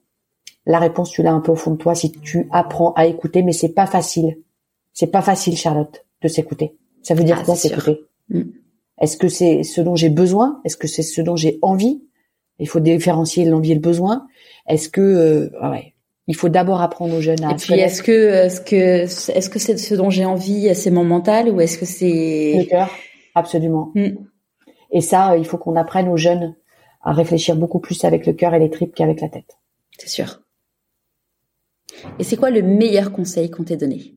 La réponse, tu l'as un peu au fond de toi si tu apprends à écouter, mais c'est pas facile. C'est pas facile, Charlotte, de s'écouter. Ça veut dire Ah, quoi s'écouter? Mm. Est-ce que c'est ce dont j'ai besoin? Est-ce que c'est ce dont j'ai envie? Il faut différencier l'envie et le besoin. Est-ce que euh, ah ouais, il faut d'abord apprendre aux jeunes à Et puis, est-ce que, est-ce que, est-ce que c'est ce dont j'ai envie, c'est mon mental, ou est-ce que le c'est cœur Absolument. Mm. Et ça, euh, il faut qu'on apprenne aux jeunes à réfléchir beaucoup plus avec le cœur et les tripes qu'avec la tête. C'est sûr. Et c'est quoi le meilleur conseil qu'on t'ait donné?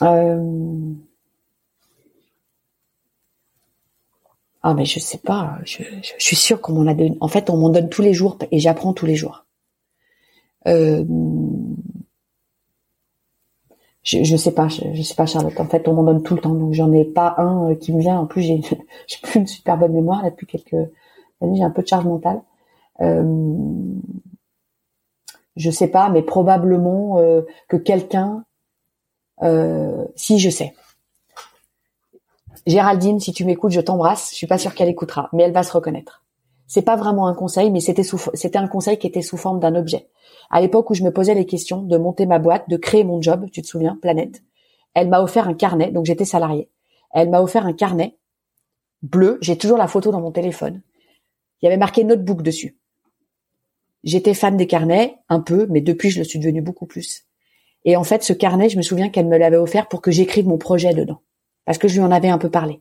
Euh... Ah mais je sais pas, je, suis sûre qu'on m'en a donné. En fait, on m'en donne tous les jours et j'apprends tous les jours. Euh... Je, je sais pas, je, sais pas Charlotte. En fait, on m'en donne tout le temps, donc j'en ai pas un euh, qui me vient. En plus, j'ai plus une super bonne mémoire là depuis quelques années. J'ai un peu de charge mentale. Euh... Je sais pas, mais probablement euh, que quelqu'un si je sais. Géraldine, si tu m'écoutes, je t'embrasse. Je suis pas sûre qu'elle écoutera, mais elle va se reconnaître. C'est pas vraiment un conseil, mais c'était c'était un conseil qui était sous forme d'un objet. À l'époque où je me posais les questions de monter ma boîte, de créer mon job, tu te souviens, Planète. Elle m'a offert un carnet, donc j'étais salariée. Elle m'a offert un carnet bleu. J'ai toujours la photo dans mon téléphone. Il y avait marqué notebook dessus. J'étais fan des carnets, un peu, mais depuis je le suis devenue beaucoup plus. Et en fait, ce carnet, je me souviens qu'elle me l'avait offert pour que j'écrive mon projet dedans. Parce que je lui en avais un peu parlé.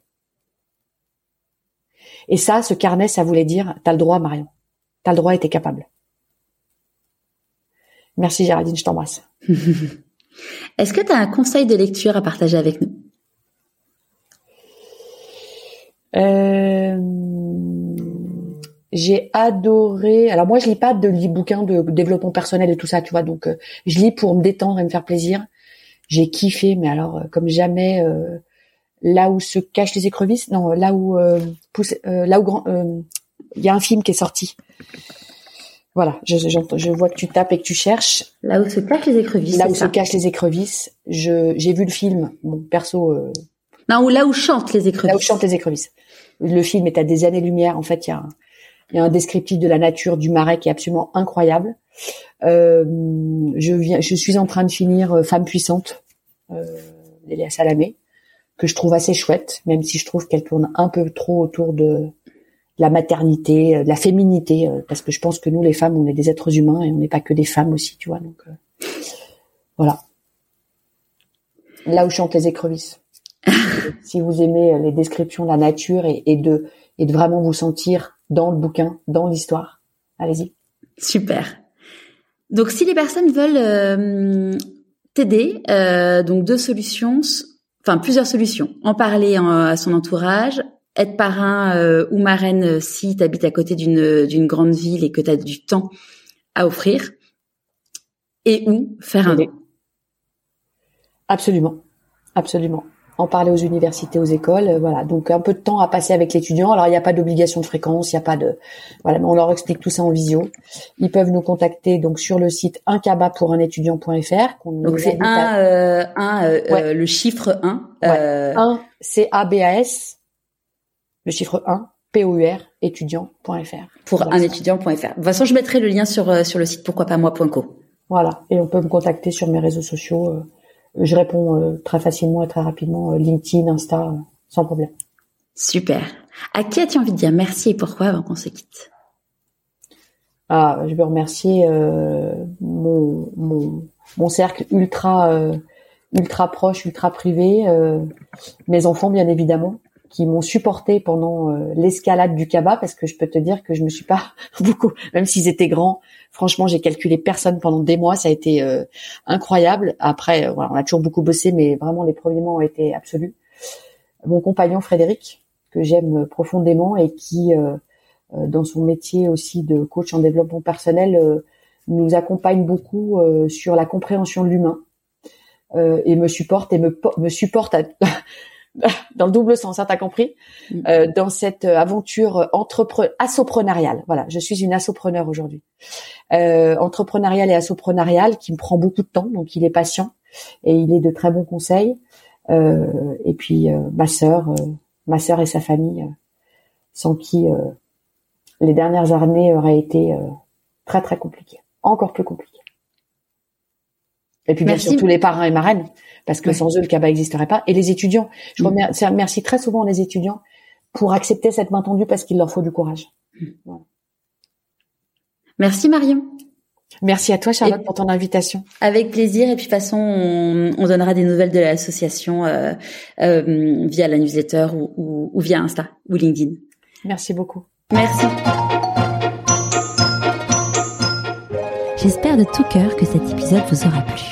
Et ça, ce carnet, ça voulait dire, t'as le droit, Marion. T'as le droit et t'es capable. Merci Géraldine, je t'embrasse. Est-ce que tu as un conseil de lecture à partager avec nous? Euh, j'ai adoré. Alors moi, je lis pas de lis bouquins de développement personnel et tout ça, tu vois. Donc, euh, je lis pour me détendre et me faire plaisir. J'ai kiffé, mais alors euh, comme jamais. euh, là où se cachent les écrevisses, non, là où euh, pousse, euh, là où grand, euh, il y a un film qui est sorti. Voilà, je, je, je vois que tu tapes et que tu cherches. Là où se cachent les écrevisses. Là où se cachent les écrevisses, je j'ai vu le film. Bon, perso, euh, Non, ou là où chantent les écrevisses. là où chantent les écrevisses. Le film est à des années-lumière. En fait, il y a un, il y a un descriptif de la nature du marais qui est absolument incroyable. Euh, je viens, je suis en train de finir euh, Femme puissante, euh, d'Elia Salamé, que je trouve assez chouette, même si je trouve qu'elle tourne un peu trop autour de la maternité, euh, de la féminité, euh, parce que je pense que nous, les femmes, on est des êtres humains et on n'est pas que des femmes aussi, tu vois. Donc euh, voilà. Là où chantent les écrevisses. si vous aimez euh, les descriptions de la nature et, et de et de vraiment vous sentir dans le bouquin, dans l'histoire, allez-y. Super. Donc, si les personnes veulent euh, t'aider, euh, donc deux solutions, enfin plusieurs solutions. En parler en- à son entourage, être parrain euh, ou marraine euh, si tu habites à côté d'une d'une grande ville et que tu as du temps à offrir, et ou faire un don. Absolument, absolument. En parler aux universités, aux écoles, euh, voilà. Donc un peu de temps à passer avec l'étudiant. Alors il n'y a pas d'obligation de fréquence, il n'y a pas de, voilà, mais on leur explique tout ça en visio. Ils peuvent nous contacter donc sur le site uncaba pour un étudiant.fr. Donc c'est un, euh, un euh, Ouais. euh, le chiffre 1. Ouais. 1 C A B A S, le chiffre 1 P O U R étudiant.fr. pour Voilà. un étudiant.fr. De toute façon, je mettrai le lien sur euh, sur le site pourquoi pas moi.co. Voilà. Et on peut me contacter sur mes réseaux sociaux. Je réponds euh, très facilement et très rapidement, euh, LinkedIn, Insta, euh, sans problème. Super. À qui as-tu envie de dire merci et pourquoi avant qu'on se quitte? Ah, je veux remercier euh, mon, mon, mon cercle ultra euh, ultra proche, ultra privé, euh, mes enfants bien évidemment, qui m'ont supporté pendant euh, l'escalade du Kaba, parce que je peux te dire que je me suis pas beaucoup, même s'ils étaient grands, franchement j'ai calculé personne pendant des mois, ça a été euh, incroyable. Après, euh, voilà, on a toujours beaucoup bossé, mais vraiment les premiers mois ont été absolus. Mon compagnon Frédéric, que j'aime profondément et qui euh, euh, dans son métier aussi de coach en développement personnel, euh, nous accompagne beaucoup euh, sur la compréhension de l'humain euh, et me supporte et me, me supporte à- dans le double sens, hein, t'as compris, Mm. euh, dans cette aventure entrepre assoprenariale. Voilà, je suis une assopreneur aujourd'hui, euh, entrepreneuriale et assoprenariale qui me prend beaucoup de temps, donc il est patient et il est de très bons conseils. Euh, et puis euh, ma sœur, euh, ma sœur et sa famille. euh, sans qui les dernières années auraient été très très compliquées, encore plus compliquées. Et puis bien sûr tous les parents et marraines, parce que sans eux le CABA n'existerait pas. Et les étudiants, je mm. remercie, très souvent les étudiants pour accepter cette main tendue parce qu'il leur faut du courage. Mm. Merci Marion. Merci à toi Charlotte pour ton invitation. Avec plaisir et puis de toute façon on, donnera des nouvelles de l'association euh, euh, via la newsletter ou, ou via Insta ou LinkedIn. Merci beaucoup. Merci. J'espère de tout cœur que cet épisode vous aura plu.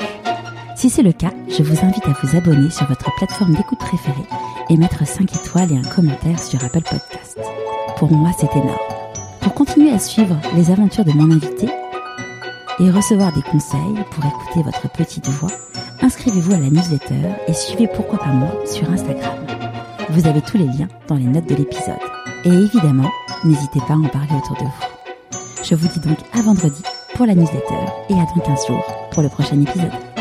Si c'est le cas, je vous invite à vous abonner sur votre plateforme d'écoute préférée et mettre 5 étoiles et un commentaire sur Apple Podcast. Pour moi, c'est énorme. Pour continuer à suivre les aventures de mon invité et recevoir des conseils pour écouter votre petite voix, inscrivez-vous à la newsletter et suivez Pourquoi pas moi sur Instagram. Vous avez tous les liens dans les notes de l'épisode. Et évidemment, n'hésitez pas à en parler autour de vous. Je vous dis donc à vendredi pour la newsletter et à dans 15 jours pour le prochain épisode.